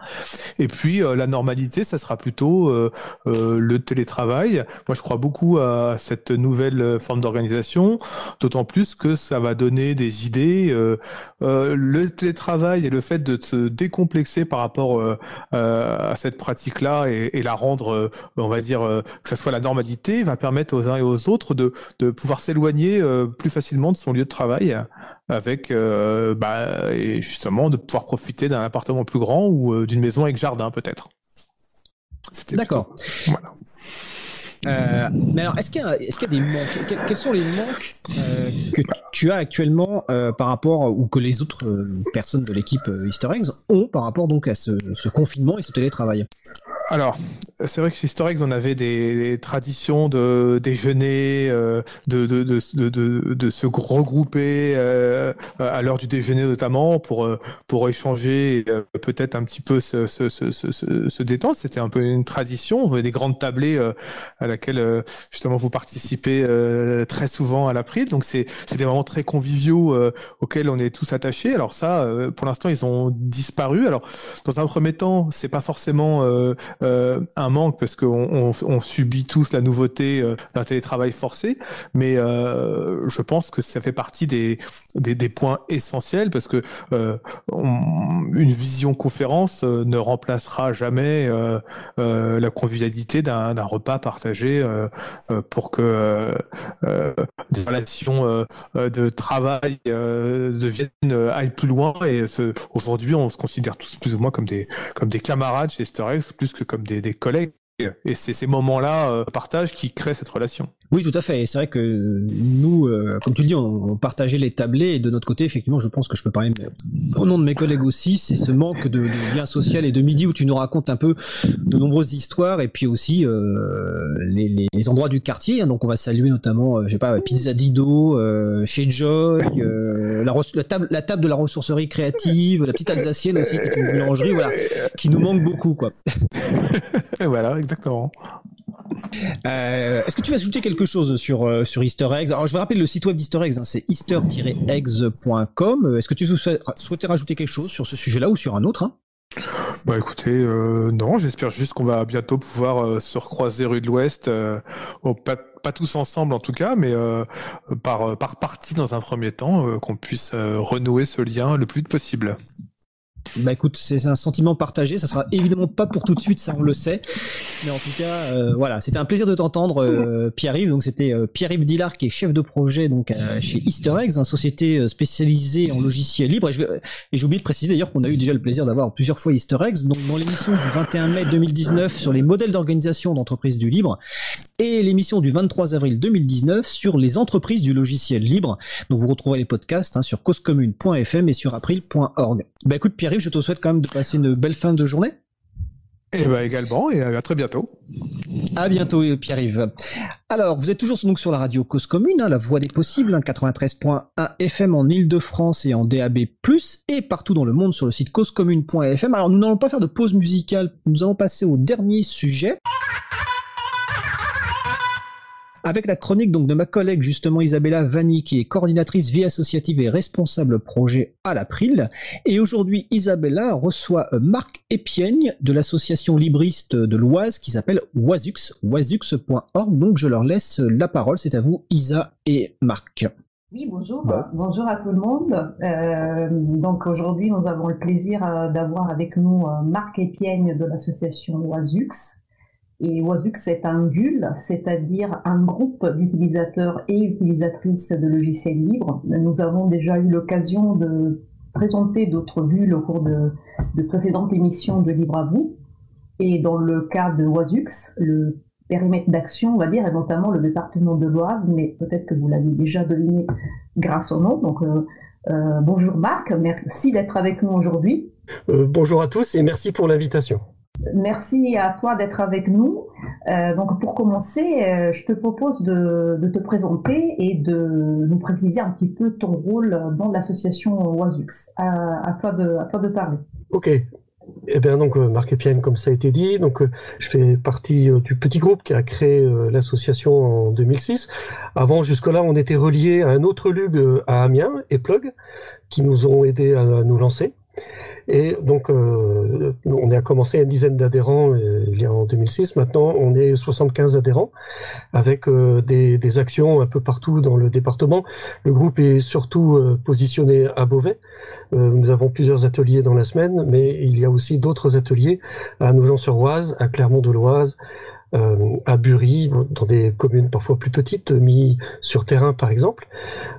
Et puis euh, la normalité, ça sera plutôt euh, euh, le télétravail. Moi, je crois beaucoup à cette nouvelle euh, forme d'organisation, d'autant plus que ça va donner des idées. euh, euh, le télétravail et le fait de se décomplexer par rapport euh, euh, à cette pratique-là et, et la rendre, euh, on va dire, euh, que ça soit la normalité, va permettre aux uns et aux autres de, de pouvoir s'éloigner euh, plus facilement de son lieu de travail avec euh, bah, et justement de pouvoir profiter d'un appartement plus grand ou euh, d'une maison avec jardin peut-être. D'accord. plutôt- Voilà. Mais alors, est-ce qu'il y, qu'il y a des manques? Quels sont les manques euh, que tu as actuellement euh, par rapport ou que les autres euh, personnes de l'équipe euh, Easter Eggs ont par rapport donc à ce, confinement et ce télétravail Alors, c'est vrai que chez Storex, on avait des, traditions de déjeuner, euh, de, de, de, de, se regrouper euh, à l'heure du déjeuner notamment pour, euh, pour échanger et peut-être un petit peu se, se, se, se, détendre. C'était un peu une tradition. On avait des grandes tablées à laquelle justement vous participez très souvent à l'April. Donc c'est des moments très conviviaux auxquels on est tous attachés. Alors ça, pour l'instant, ils ont disparu. Alors dans un premier temps, c'est pas forcément un manque parce qu'on on, subit tous la nouveauté euh, d'un télétravail forcé, mais euh, je pense que ça fait partie des, points essentiels parce que euh, une vision conférence ne remplacera jamais la convivialité d'un repas partagé pour que des relations de travail deviennent aillent plus loin et aujourd'hui on se considère tous plus ou moins comme des comme des camarades chez Sterex plus que comme des collègues. Et c'est ces moments-là, euh, partage, qui créent cette relation. Oui, tout à fait. Et c'est vrai que nous, euh, comme tu le dis, on, partageait les tablés. Et de notre côté, effectivement, je pense que je peux parler au nom de mes collègues aussi. C'est ce manque de, de, lien social et de midi où tu nous racontes un peu de nombreuses histoires. Et puis aussi euh, les, les, endroits du quartier. Hein. Donc on va saluer notamment, euh, je sais pas, Pizza Dido, chez Joy, la, la, table, la table de la ressourcerie créative, la petite Alsacienne aussi, qui est une boulangerie, voilà, qui nous manque beaucoup, quoi. voilà, exactement. Euh, est-ce que tu vas ajouter quelque chose sur, euh, sur Easter Eggs? Alors, je vais rappeler le site web d'Easter Eggs, hein, c'est easter-eggs.com. Euh, est-ce que tu souhaitais rajouter quelque chose sur ce sujet-là ou sur un autre hein? Bah écoutez, non, j'espère juste qu'on va bientôt pouvoir se recroiser rue de l'Ouest, pas, pas, tous ensemble en tout cas, mais par, par partie dans un premier temps, qu'on puisse renouer ce lien le plus vite possible. Bah écoute, c'est un sentiment partagé. Ça sera évidemment pas pour tout de suite, ça on le sait. Mais en tout cas, euh, voilà, c'était un plaisir de t'entendre, euh, Pierre-Yves. Donc c'était euh, Pierre-Yves Dillard qui est chef de projet donc chez Easter Eggs, une société spécialisée en logiciels libres. Et j'ai oublié de préciser d'ailleurs qu'on a eu déjà le plaisir d'avoir plusieurs fois Easter Eggs. Donc dans l'émission du 21 mai 2019 sur les modèles d'organisation d'entreprises du libre et l'émission du 23 avril 2019 sur les entreprises du logiciel libre. Donc vous retrouvez les podcasts hein, sur causecommune.fm et sur april.org. Bah écoute Je te souhaite quand même de passer une belle fin de journée. Et bah également, et à très bientôt. À bientôt, Pierre-Yves. Alors, vous êtes toujours donc sur la radio Cause Commune, hein, la voix des possibles, 93.1 hein, FM en Ile-de-France et en DAB+, et partout dans le monde sur le site causecommune.fm. Alors, nous n'allons pas faire de pause musicale, nous allons passer au dernier sujet avec la chronique donc de ma collègue justement Isabella Vanni qui est coordinatrice vie associative et responsable projet à l'April. Et aujourd'hui Isabella reçoit euh, Marc Épiègne de l'association libriste de l'Oise qui s'appelle Oisux, oisux.org. Donc je leur laisse la parole, c'est à vous Isa et Marc. Oui, bonjour. Bonjour à tout le monde. Euh, donc aujourd'hui, nous avons le plaisir euh, d'avoir avec nous Marc Épiègne de l'association Oisux. Et Wazux c'est un GUL, c'est-à-dire un groupe d'utilisateurs et utilisatrices de logiciels libres. Nous avons déjà eu l'occasion de présenter d'autres GUL au cours de, de, précédentes émissions de Libre à vous. Et dans le cas de Wazux, le périmètre d'action, on va dire, est notamment le département de l'Oise, mais peut-être que vous l'avez déjà deviné grâce au nom. Donc, euh, euh, bonjour Marc, merci d'être avec nous aujourd'hui. Euh, bonjour à tous et merci pour l'invitation. Merci à toi d'être avec nous. Euh, donc pour commencer, euh, je te propose de, te présenter et de nous préciser un petit peu ton rôle dans l'association Oisux. À, toi de, à toi de parler. Ok. Eh bien donc euh, Marc Epienne, comme ça a été dit, donc je fais partie du petit groupe qui a créé l'association en 2006. Avant jusque-là, on était relié à un autre lug à Amiens et Plug qui nous ont aidés à nous lancer. Et donc, euh, on a commencé une dizaine d'adhérents euh, il y a en 2006. Maintenant, on est 75 adhérents avec euh, des, des, actions un peu partout dans le département. Le groupe est surtout positionné à Beauvais. nous avons plusieurs ateliers dans la semaine, mais il y a aussi d'autres ateliers à Nogent-sur-Oise, à Clermont-de-Loise, euh, à Bury, dans des communes parfois plus petites, mis sur terrain par exemple.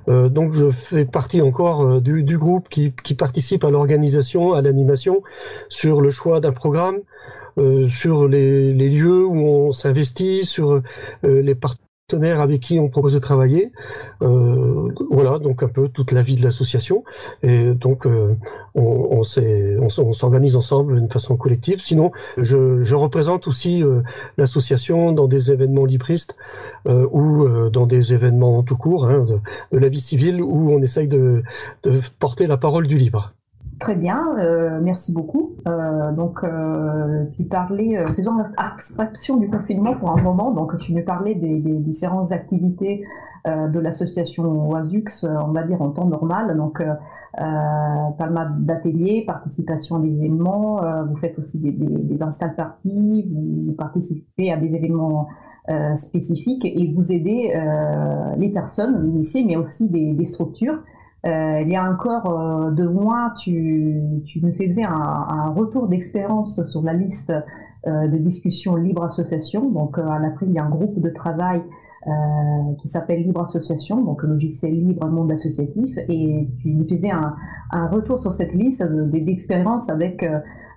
Euh, donc je fais partie encore euh, du, du, groupe qui, qui, participe à l'organisation, à l'animation, sur le choix d'un programme, sur les, les, lieux où on s'investit, sur les partenaires partenaires avec qui on propose de travailler. Euh, voilà, donc un peu toute la vie de l'association. Et donc, euh, on, on s'organise ensemble d'une façon collective. Sinon, je, je représente aussi euh, l'association dans des événements libristes euh, ou euh, dans des événements tout court hein, de, de, la vie civile où on essaye de, de porter la parole du libre. Très bien, euh, merci beaucoup. Euh, donc, euh, tu parlais, faisons abstraction du confinement pour un moment. Donc, tu nous parlais des, différentes activités de l'association Oisux, on va dire en temps normal. Donc, pas mal d'ateliers, participation à des événements. vous faites aussi des, install parties, vous participez à des événements spécifiques et vous aidez les personnes initiées, mais aussi des structures euh, il y a encore euh, deux mois, tu, tu me faisais un, un retour d'expérience sur la liste euh, de discussion Libre Association. Donc, à l'April, il y a un groupe de travail qui s'appelle Libre Association, donc logiciel libre monde associatif. Et tu me faisais un, un retour sur cette liste d'expériences avec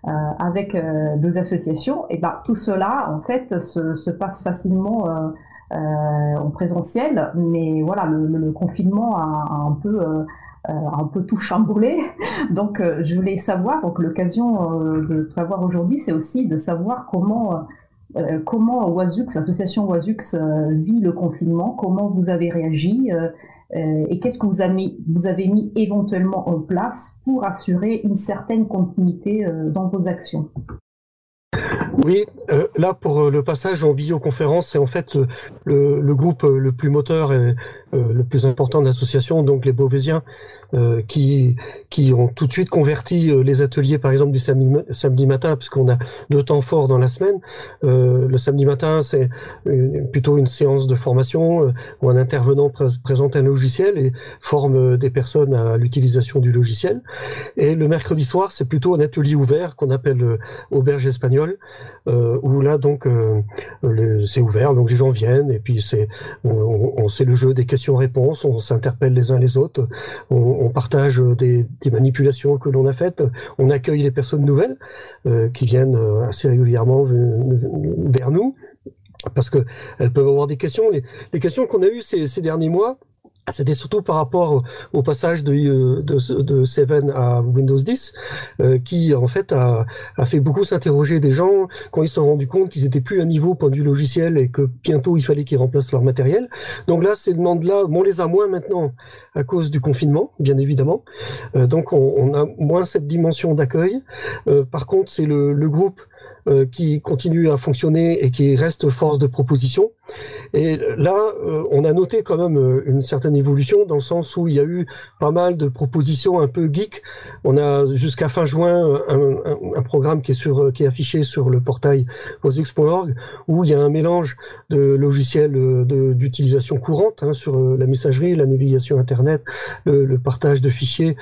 avec deux associations. Et ben tout cela, en fait, se, se passe facilement euh, en présentiel, mais voilà, le, confinement a, un peu euh, un peu tout chamboulé. Donc, euh, je voulais savoir, donc l'occasion de savoir aujourd'hui, c'est aussi de savoir comment euh, comment Oisux, l'association Oisux vit le confinement, comment vous avez réagi euh, et qu'est-ce que vous avez, mis, vous avez mis éventuellement en place pour assurer une certaine continuité dans vos actions. Oui, euh, là pour le passage en visioconférence, c'est en fait le, le, groupe le plus moteur et euh, le plus important de l'association, donc les Beauvaisiens, euh, qui, qui ont tout de suite converti euh, les ateliers, par exemple, du samedi, samedi matin, puisqu'on a deux temps forts dans la semaine. Euh, le samedi matin, c'est plutôt une séance de formation où un intervenant pr présente un logiciel et forme des personnes à l'utilisation du logiciel. Et le mercredi soir, c'est plutôt un atelier ouvert qu'on appelle auberge espagnole, où là, donc, c'est ouvert, donc les gens viennent et puis c'est on, on, le jeu des questions-réponses, on s'interpelle les uns les autres, on, on partage des, des, manipulations que l'on a faites, on accueille les personnes nouvelles euh, qui viennent euh, assez régulièrement vers nous parce que elles peuvent avoir des questions. Les, les questions qu'on a eues ces, ces derniers mois, c'était surtout par rapport au passage de, euh, de, de 7 à Windows 10, euh, qui en fait a, fait beaucoup s'interroger des gens quand ils se sont rendus compte qu'ils étaient plus à niveau point de logiciel et que bientôt il fallait qu'ils remplacent leur matériel. Donc là, ces demandes-là, on les a moins maintenant à cause du confinement, bien évidemment. Euh, donc on, a moins cette dimension d'accueil. Par contre, c'est le, le, groupe qui continue à fonctionner et qui reste force de proposition. Et là, euh, on a noté quand même euh, une certaine évolution dans le sens où il y a eu pas mal de propositions un peu geek. On a jusqu'à fin juin un, un, programme qui est affiché sur le portail osux.org où il y a un mélange de logiciels d'utilisation courante hein, sur la messagerie, la navigation internet, le, partage de fichiers,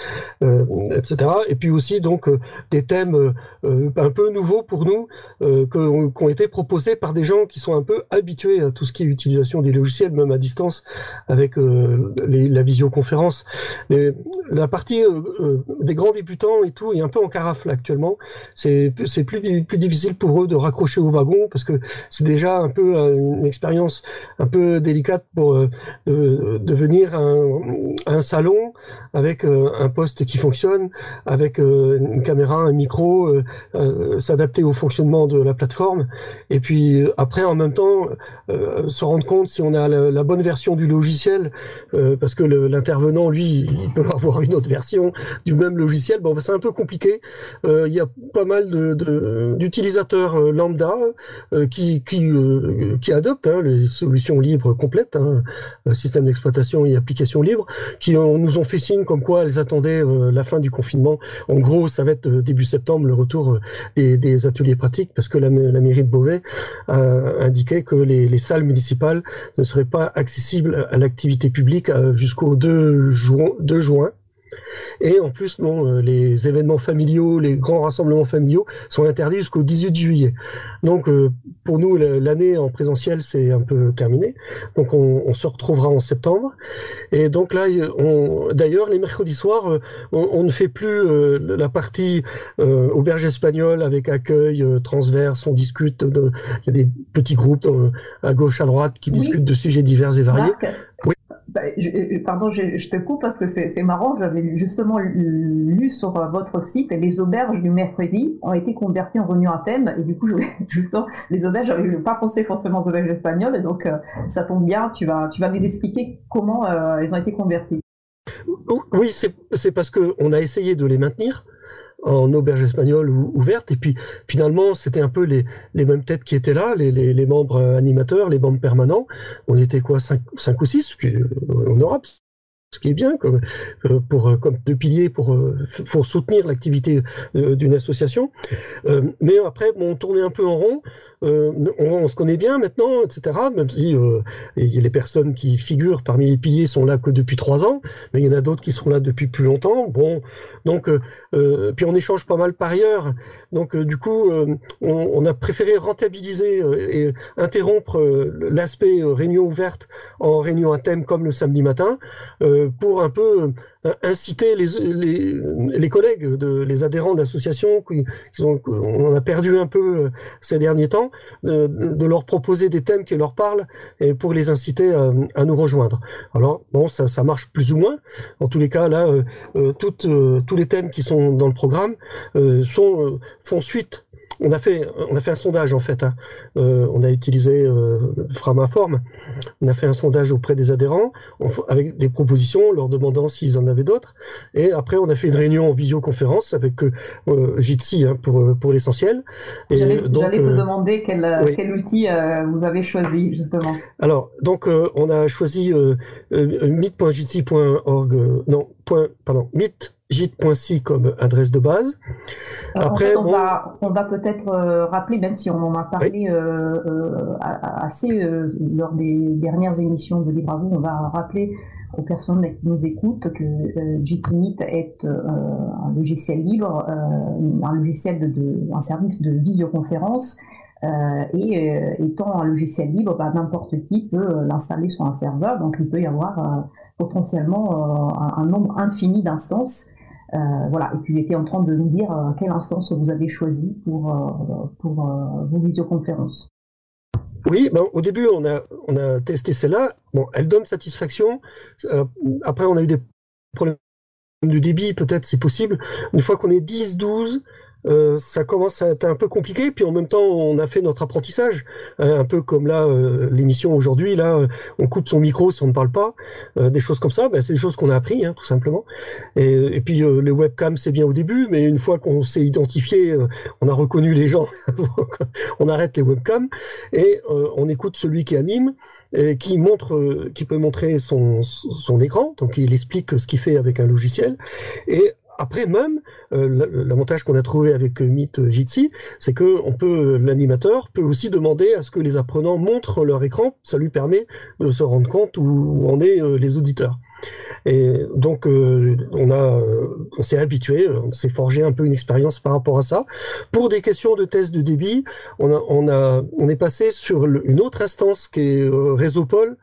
euh, etc. Et puis aussi donc des thèmes un peu nouveaux pour nous euh, qui ont été proposés par des gens qui sont un peu habitués à tout ce qui est utilisation des logiciels, même à distance, avec euh, la visioconférence. La partie euh, euh, des grands débutants et tout est un peu en carafe actuellement. C'est plus, plus difficile pour eux de raccrocher au wagon parce que c'est déjà un peu une expérience un peu délicate pour euh, devenir un, un, salon avec un poste qui fonctionne, avec une caméra, un micro, s'adapter au fonctionnement de la plateforme et puis après en même temps se rendre compte si on a la, bonne version du logiciel, euh, parce que l'intervenant, lui, il peut avoir une autre version du même logiciel. Bon, c'est un peu compliqué. Euh, il y a pas mal d'utilisateurs euh, lambda qui, qui, qui adoptent hein, les solutions libres complètes, hein, système d'exploitation et applications libres, qui nous ont fait signe comme quoi elles attendaient la fin du confinement. En gros, ça va être début septembre le retour des, ateliers pratiques, parce que la, mairie de Beauvais a indiqué que les salles municipales ne seraient pas accessibles à l'activité publique jusqu'au 2 juin, 2 juin Et en plus, non, les événements familiaux, les grands rassemblements familiaux sont interdits jusqu'au 18 juillet. Donc, pour nous, l'année en présentiel, c'est un peu terminé. Donc, on, on, se retrouvera en septembre. Et donc là, d'ailleurs, les mercredis soirs, on, on, ne fait plus la partie auberge espagnole avec accueil transverse. On discute. De, il y a des petits groupes à gauche, à droite qui discutent de sujets divers et variés. oui. Bah, pardon, je, te coupe parce que c'est marrant. J'avais justement lu sur votre site les auberges du mercredi ont été converties en réunion à thème. Et du coup, je, justement, les auberges, j'avais pas pensé forcément aux auberges espagnoles. Et donc, euh, ça tombe bien. Tu vas, tu vas nous expliquer comment euh, elles ont été converties. Oui, c'est parce qu'on a essayé de les maintenir en auberge espagnole ou ouverte. Et puis finalement, c'était un peu les, les mêmes têtes qui étaient là, les, les, les membres animateurs, les membres permanents. On était quoi, cinq, cinq ou six en Europe ce qui est bien comme, euh, pour, euh, comme deux piliers pour, euh, pour soutenir l'activité d'une association. mais après, on tournait un peu en rond. On, se connaît bien maintenant, etc. Même si les personnes qui figurent parmi les piliers sont là que depuis trois ans, mais il y en a d'autres qui sont là depuis plus longtemps. Bon, donc puis on échange pas mal par ailleurs. Donc du coup, on, a préféré rentabiliser et interrompre l'aspect réunion ouverte en réunion à thème comme le samedi matin pour un peu inciter les, les, les, collègues, de, les adhérents de l'association, qui, on a perdu un peu euh, ces derniers temps, de, leur proposer des thèmes qui leur parlent et pour les inciter à, nous rejoindre. Alors bon, ça, ça, marche plus ou moins. En tous les cas, là, euh, euh euh, tous les thèmes qui sont dans le programme sont, font suite on a fait, on a fait un sondage en fait. Hein. Euh, on a utilisé euh, Framaform. On a fait un sondage auprès des adhérents avec des propositions, leur demandant s'ils en avaient d'autres. Et après, on a fait une réunion en visioconférence avec euh, Jitsi hein, pour pour l'essentiel. J'allais vous euh, demander quel, quel outil euh, vous avez choisi justement. Alors donc on a choisi meet.jitsi.org. non, point, pardon, meet gite.si comme adresse de base. Après, on, va, on va peut-être euh, rappeler, même si on en a parlé euh, euh, assez lors des dernières émissions de Libre à vous, on va rappeler aux personnes qui nous écoutent que Jitsi est un logiciel libre, un logiciel de, de, un service de visioconférence. et étant un logiciel libre, bah, n'importe qui peut l'installer sur un serveur, donc il peut y avoir potentiellement un, nombre infini d'instances voilà. Et puis, il était en train de nous dire euh, quelle instance vous avez choisi pour, euh, pour vos visioconférences. Oui, ben, au début, on a, on a testé celle-là. Bon, elle donne satisfaction. après, on a eu des problèmes de débit, peut-être, c'est possible. Une fois qu'on est 10, 12, euh, ça commence à être un peu compliqué. Puis en même temps, on a fait notre apprentissage, euh, un peu comme là euh, l'émission aujourd'hui. Là, on coupe son micro si on ne parle pas, des choses comme ça. Ben, c'est des choses qu'on a appris, hein, tout simplement. Et, puis les webcams, c'est bien au début, mais une fois qu'on s'est identifié, on a reconnu les gens, on arrête les webcams et on écoute celui qui anime. Et qui montre, qui peut montrer son, son écran, donc il explique ce qu'il fait avec un logiciel, et après même, euh, l'avantage qu'on a trouvé avec Meet Jitsi, c'est que l'animateur peut aussi demander à ce que les apprenants montrent leur écran. Ça lui permet de se rendre compte où, en est euh, les auditeurs. Et donc, euh, on a, on s'est habitué, on s'est forgé un peu une expérience par rapport à ça. Pour des questions de test de débit, on a, on a, on est passé sur une autre instance qui est Réseau-Pôle,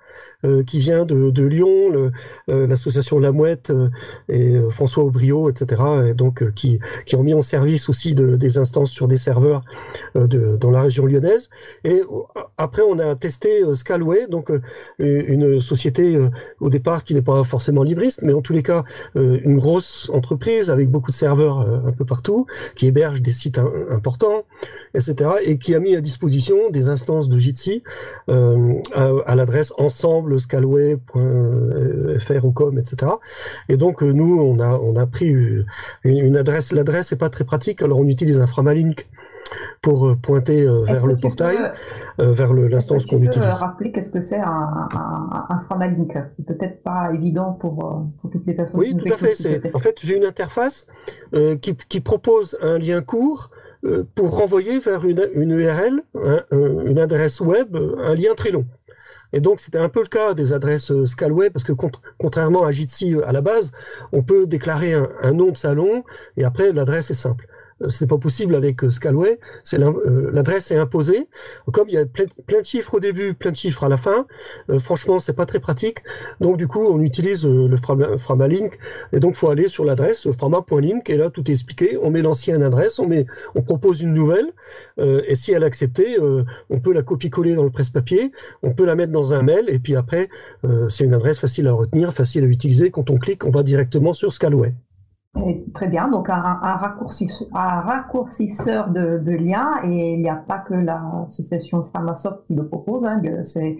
euh, qui vient de, Lyon, euh, l'association La Mouette euh, et François Aubrio, etc. Et donc qui, qui ont mis en service aussi de, des instances sur des serveurs dans la région lyonnaise. Et après, on a testé Scalway, donc une société au départ qui n'est pas forcément libriste, mais en tous les cas une grosse entreprise avec beaucoup de serveurs un peu partout, qui héberge des sites importants, etc. Et qui a mis à disposition des instances de Jitsi à, à l'adresse ensemble scalway.fr ou com, etc. Et donc euh, nous, on a on a pris une, adresse. L'adresse n'est pas très pratique, alors on utilise un Framalink pour euh, pointer euh, vers le portail, vers l'instance qu'on utilise. rappeler qu'est-ce que c'est un, un, Framalink C'est peut-être pas évident pour, pour, toutes les personnes. Oui, tout à fait. En fait, j'ai une interface qui, qui, propose un lien court pour renvoyer vers une, une URL, une adresse web, un lien très long. Et donc, c'était un peu le cas des adresses euh, Scalway, parce que contrairement à Jitsi à la base, on peut déclarer un nom de salon, et après, l'adresse est simple. Euh, c'est pas possible avec euh, Scalway. C'est euh, l'adresse est imposée. Comme il y a plein, de chiffres au début, plein de chiffres à la fin, franchement, c'est pas très pratique. Donc du coup, on utilise le Framalink et donc faut aller sur l'adresse frama.link et là tout est expliqué. On met l'ancienne adresse, on met, on propose une nouvelle et si elle est acceptée, on peut la copier-coller dans le presse-papier, on peut la mettre dans un mail et puis après, c'est une adresse facile à retenir, facile à utiliser. Quand on clique, on va directement sur Scalway très bien, donc un, raccourcisseur de, liens, et il n'y a pas que l'association Pharmasoft qui le propose, hein, c'est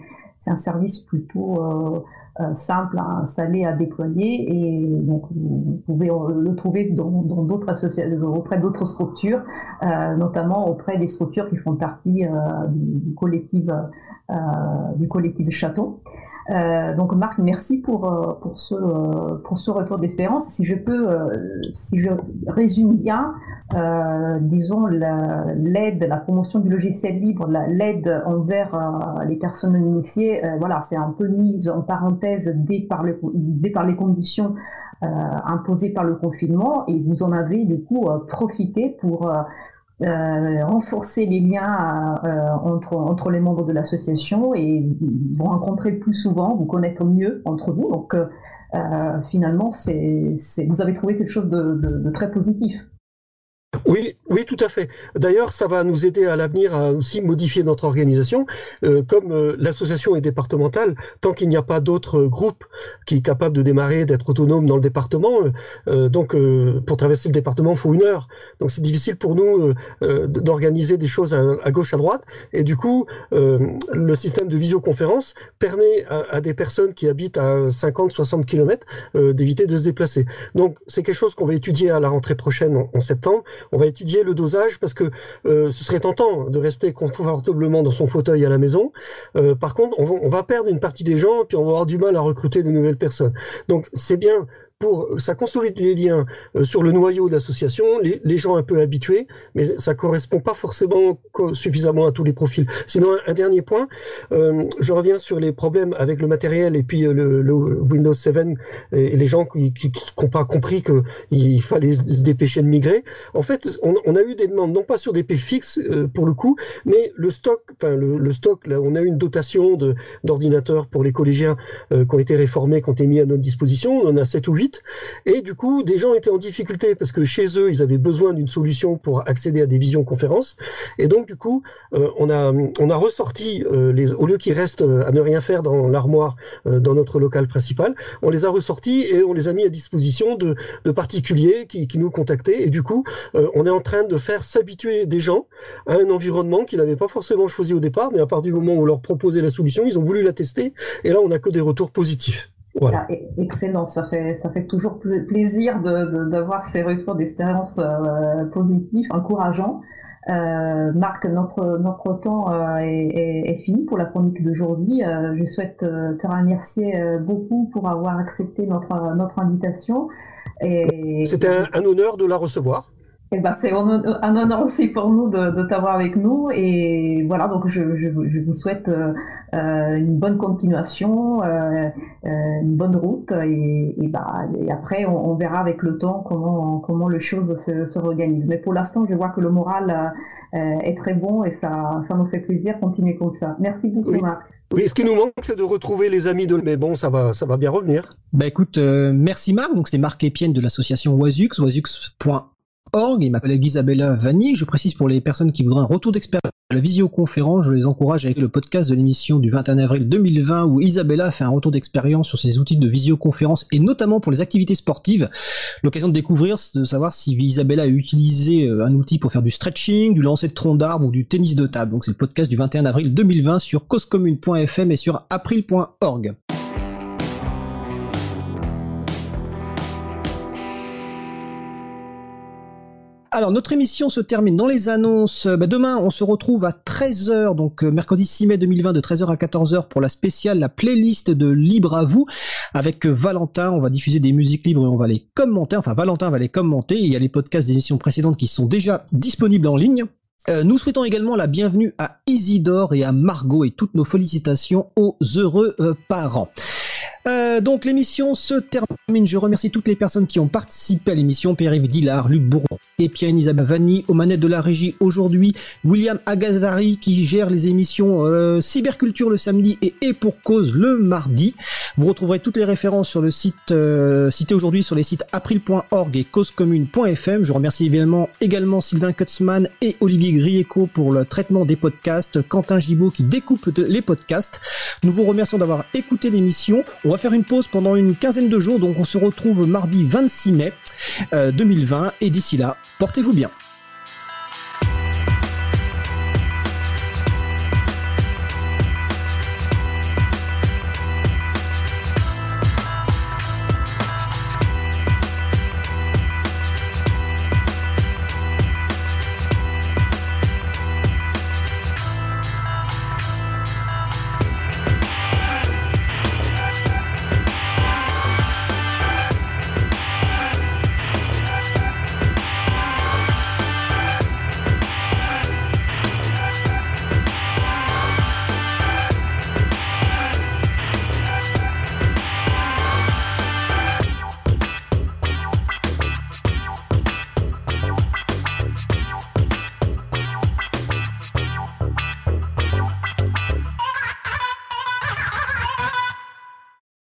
un service plutôt euh, euh, simple à installer, à déployer, et donc vous pouvez le trouver dans d'autres auprès d'autres structures, euh, notamment auprès des structures qui font partie du, collectif du collectif Château. Euh, donc Marc, merci pour, euh, pour, ce, euh, pour ce retour d'espérance. Si je peux, si je résume bien, disons l'aide, la, promotion du logiciel libre, l'aide envers les personnes initiées, voilà, c'est un peu mis en parenthèse dès par, le, dès par les conditions imposées par le confinement et vous en avez du coup profité pour euh, renforcer les liens euh, entre, entre les membres de l'association et vous rencontrer plus souvent, vous connaître mieux entre vous. Donc euh, finalement, c'est, vous avez trouvé quelque chose de, de, de très positif. Oui, oui, tout à fait. D'ailleurs, ça va nous aider à l'avenir à aussi modifier notre organisation. Euh, comme euh, l'association est départementale, tant qu'il n'y a pas d'autres groupes qui est capable de démarrer, d'être autonome dans le département, euh, donc pour traverser le département, il faut une heure. Donc c'est difficile pour nous d'organiser des choses à, gauche, à droite. Et du coup, le système de visioconférence permet à, des personnes qui habitent à 50, 60 km d'éviter de se déplacer. Donc c'est quelque chose qu'on va étudier à la rentrée prochaine en septembre on va étudier le dosage parce que euh, ce serait tentant de rester confortablement dans son fauteuil à la maison. Euh, par contre, on va, perdre une partie des gens, puis on va avoir du mal à recruter de nouvelles personnes. Donc c'est bien pour ça consolide les liens euh, sur le noyau d'association, les, les, gens un peu habitués, mais ça correspond pas forcément suffisamment à tous les profils. Sinon, un, dernier point, euh, je reviens sur les problèmes avec le matériel et puis euh, le, le Windows 7 et, les gens qui n'ont pas compris qu'il fallait se dépêcher de migrer. En fait, on, on, a eu des demandes, non pas sur des P fixes pour le coup, mais le stock, enfin le, le, stock, là, on a eu une dotation d'ordinateurs pour les collégiens qui ont été réformés, qui ont été mis à notre disposition. On en a 7 ou 8 et du coup, des gens étaient en difficulté parce que chez eux, ils avaient besoin d'une solution pour accéder à des visioconférences. Et donc, du coup, euh, on a ressorti euh, les au lieu qu'ils restent euh, à ne rien faire dans l'armoire dans notre local principal, on les a ressortis et on les a mis à disposition de, particuliers qui, qui nous contactaient. Et du coup, on est en train de faire s'habituer des gens à un environnement qu'ils n'avaient pas forcément choisi au départ, mais à partir du moment où on leur proposait la solution, ils ont voulu la tester. Et là, on n'a que des retours positifs. Voilà. Excellent, ça fait, ça fait toujours plaisir d'avoir de, ces retours d'expérience euh, positifs, encourageants. Euh, Marc, notre, notre temps euh, est, est, fini pour la chronique d'aujourd'hui. Euh, je souhaite euh, te remercier beaucoup pour avoir accepté notre, notre invitation. C'était un, un honneur de la recevoir. Eh ben, c'est un honneur aussi pour nous de, de t'avoir avec nous. Et voilà, donc je, je, je vous souhaite euh, euh une bonne continuation, euh, une bonne route. Et, et, bah, et après, on, on, verra avec le temps comment, comment les choses se, se réorganisent. Mais pour l'instant, je vois que le moral euh, est très bon et ça, ça nous fait plaisir. Continuer comme ça. Merci beaucoup, oui. Marc. Oui, ce qui nous manque, c'est de retrouver les amis de. Mais bon, ça va, ça va bien revenir. Bah écoute, euh, merci Marc. Donc c'était Marc Epienne de l'association Wazux, wazux.org et ma collègue Isabella Vanni. Je précise pour les personnes qui voudraient un retour d'expérience de la visioconférence, je les encourage avec le podcast de l'émission du 21 avril 2020 où Isabella fait un retour d'expérience sur ses outils de visioconférence et notamment pour les activités sportives. L'occasion de découvrir, de savoir si Isabella a utilisé euh, un outil pour faire du stretching, du lancer de tronc d'arbre ou du tennis de table. Donc c'est le podcast du 21 avril 2020 sur causecommune.fm et sur april.org. Alors notre émission se termine dans les annonces. Bah, demain on se retrouve à 13h, donc euh, mercredi 6 mai 2020 de 13h à 14h pour la spéciale, la playlist de Libre à vous avec euh, Valentin. On va diffuser des musiques libres et on va les commenter. Enfin Valentin va les commenter. il y a les podcasts des émissions précédentes qui sont déjà disponibles en ligne. Euh, nous souhaitons également la bienvenue à Isidore et à Margot et toutes nos félicitations aux heureux euh, parents. Euh, donc l'émission se termine. Je remercie toutes les personnes qui ont participé à l'émission. Pierre-Yves Dillard, Luc Bourron, Épienne, Isabelle Vanni, aux manettes de la régie aujourd'hui. William Agazari qui gère les émissions euh, Cyberculture le samedi et Et pour cause le mardi. Vous retrouverez toutes les références sur le site euh, cité aujourd'hui sur les sites april.org et causecommune.fm. Je remercie également, également Sylvain Kutzmann et Olivier Grieco pour le traitement des podcasts. Quentin Gibaud qui découpe les podcasts. Nous vous remercions d'avoir écouté l'émission. On va faire une pause pendant une quinzaine de jours, donc on se retrouve mardi 26 mai euh, 2020. Et d'ici là, portez-vous bien.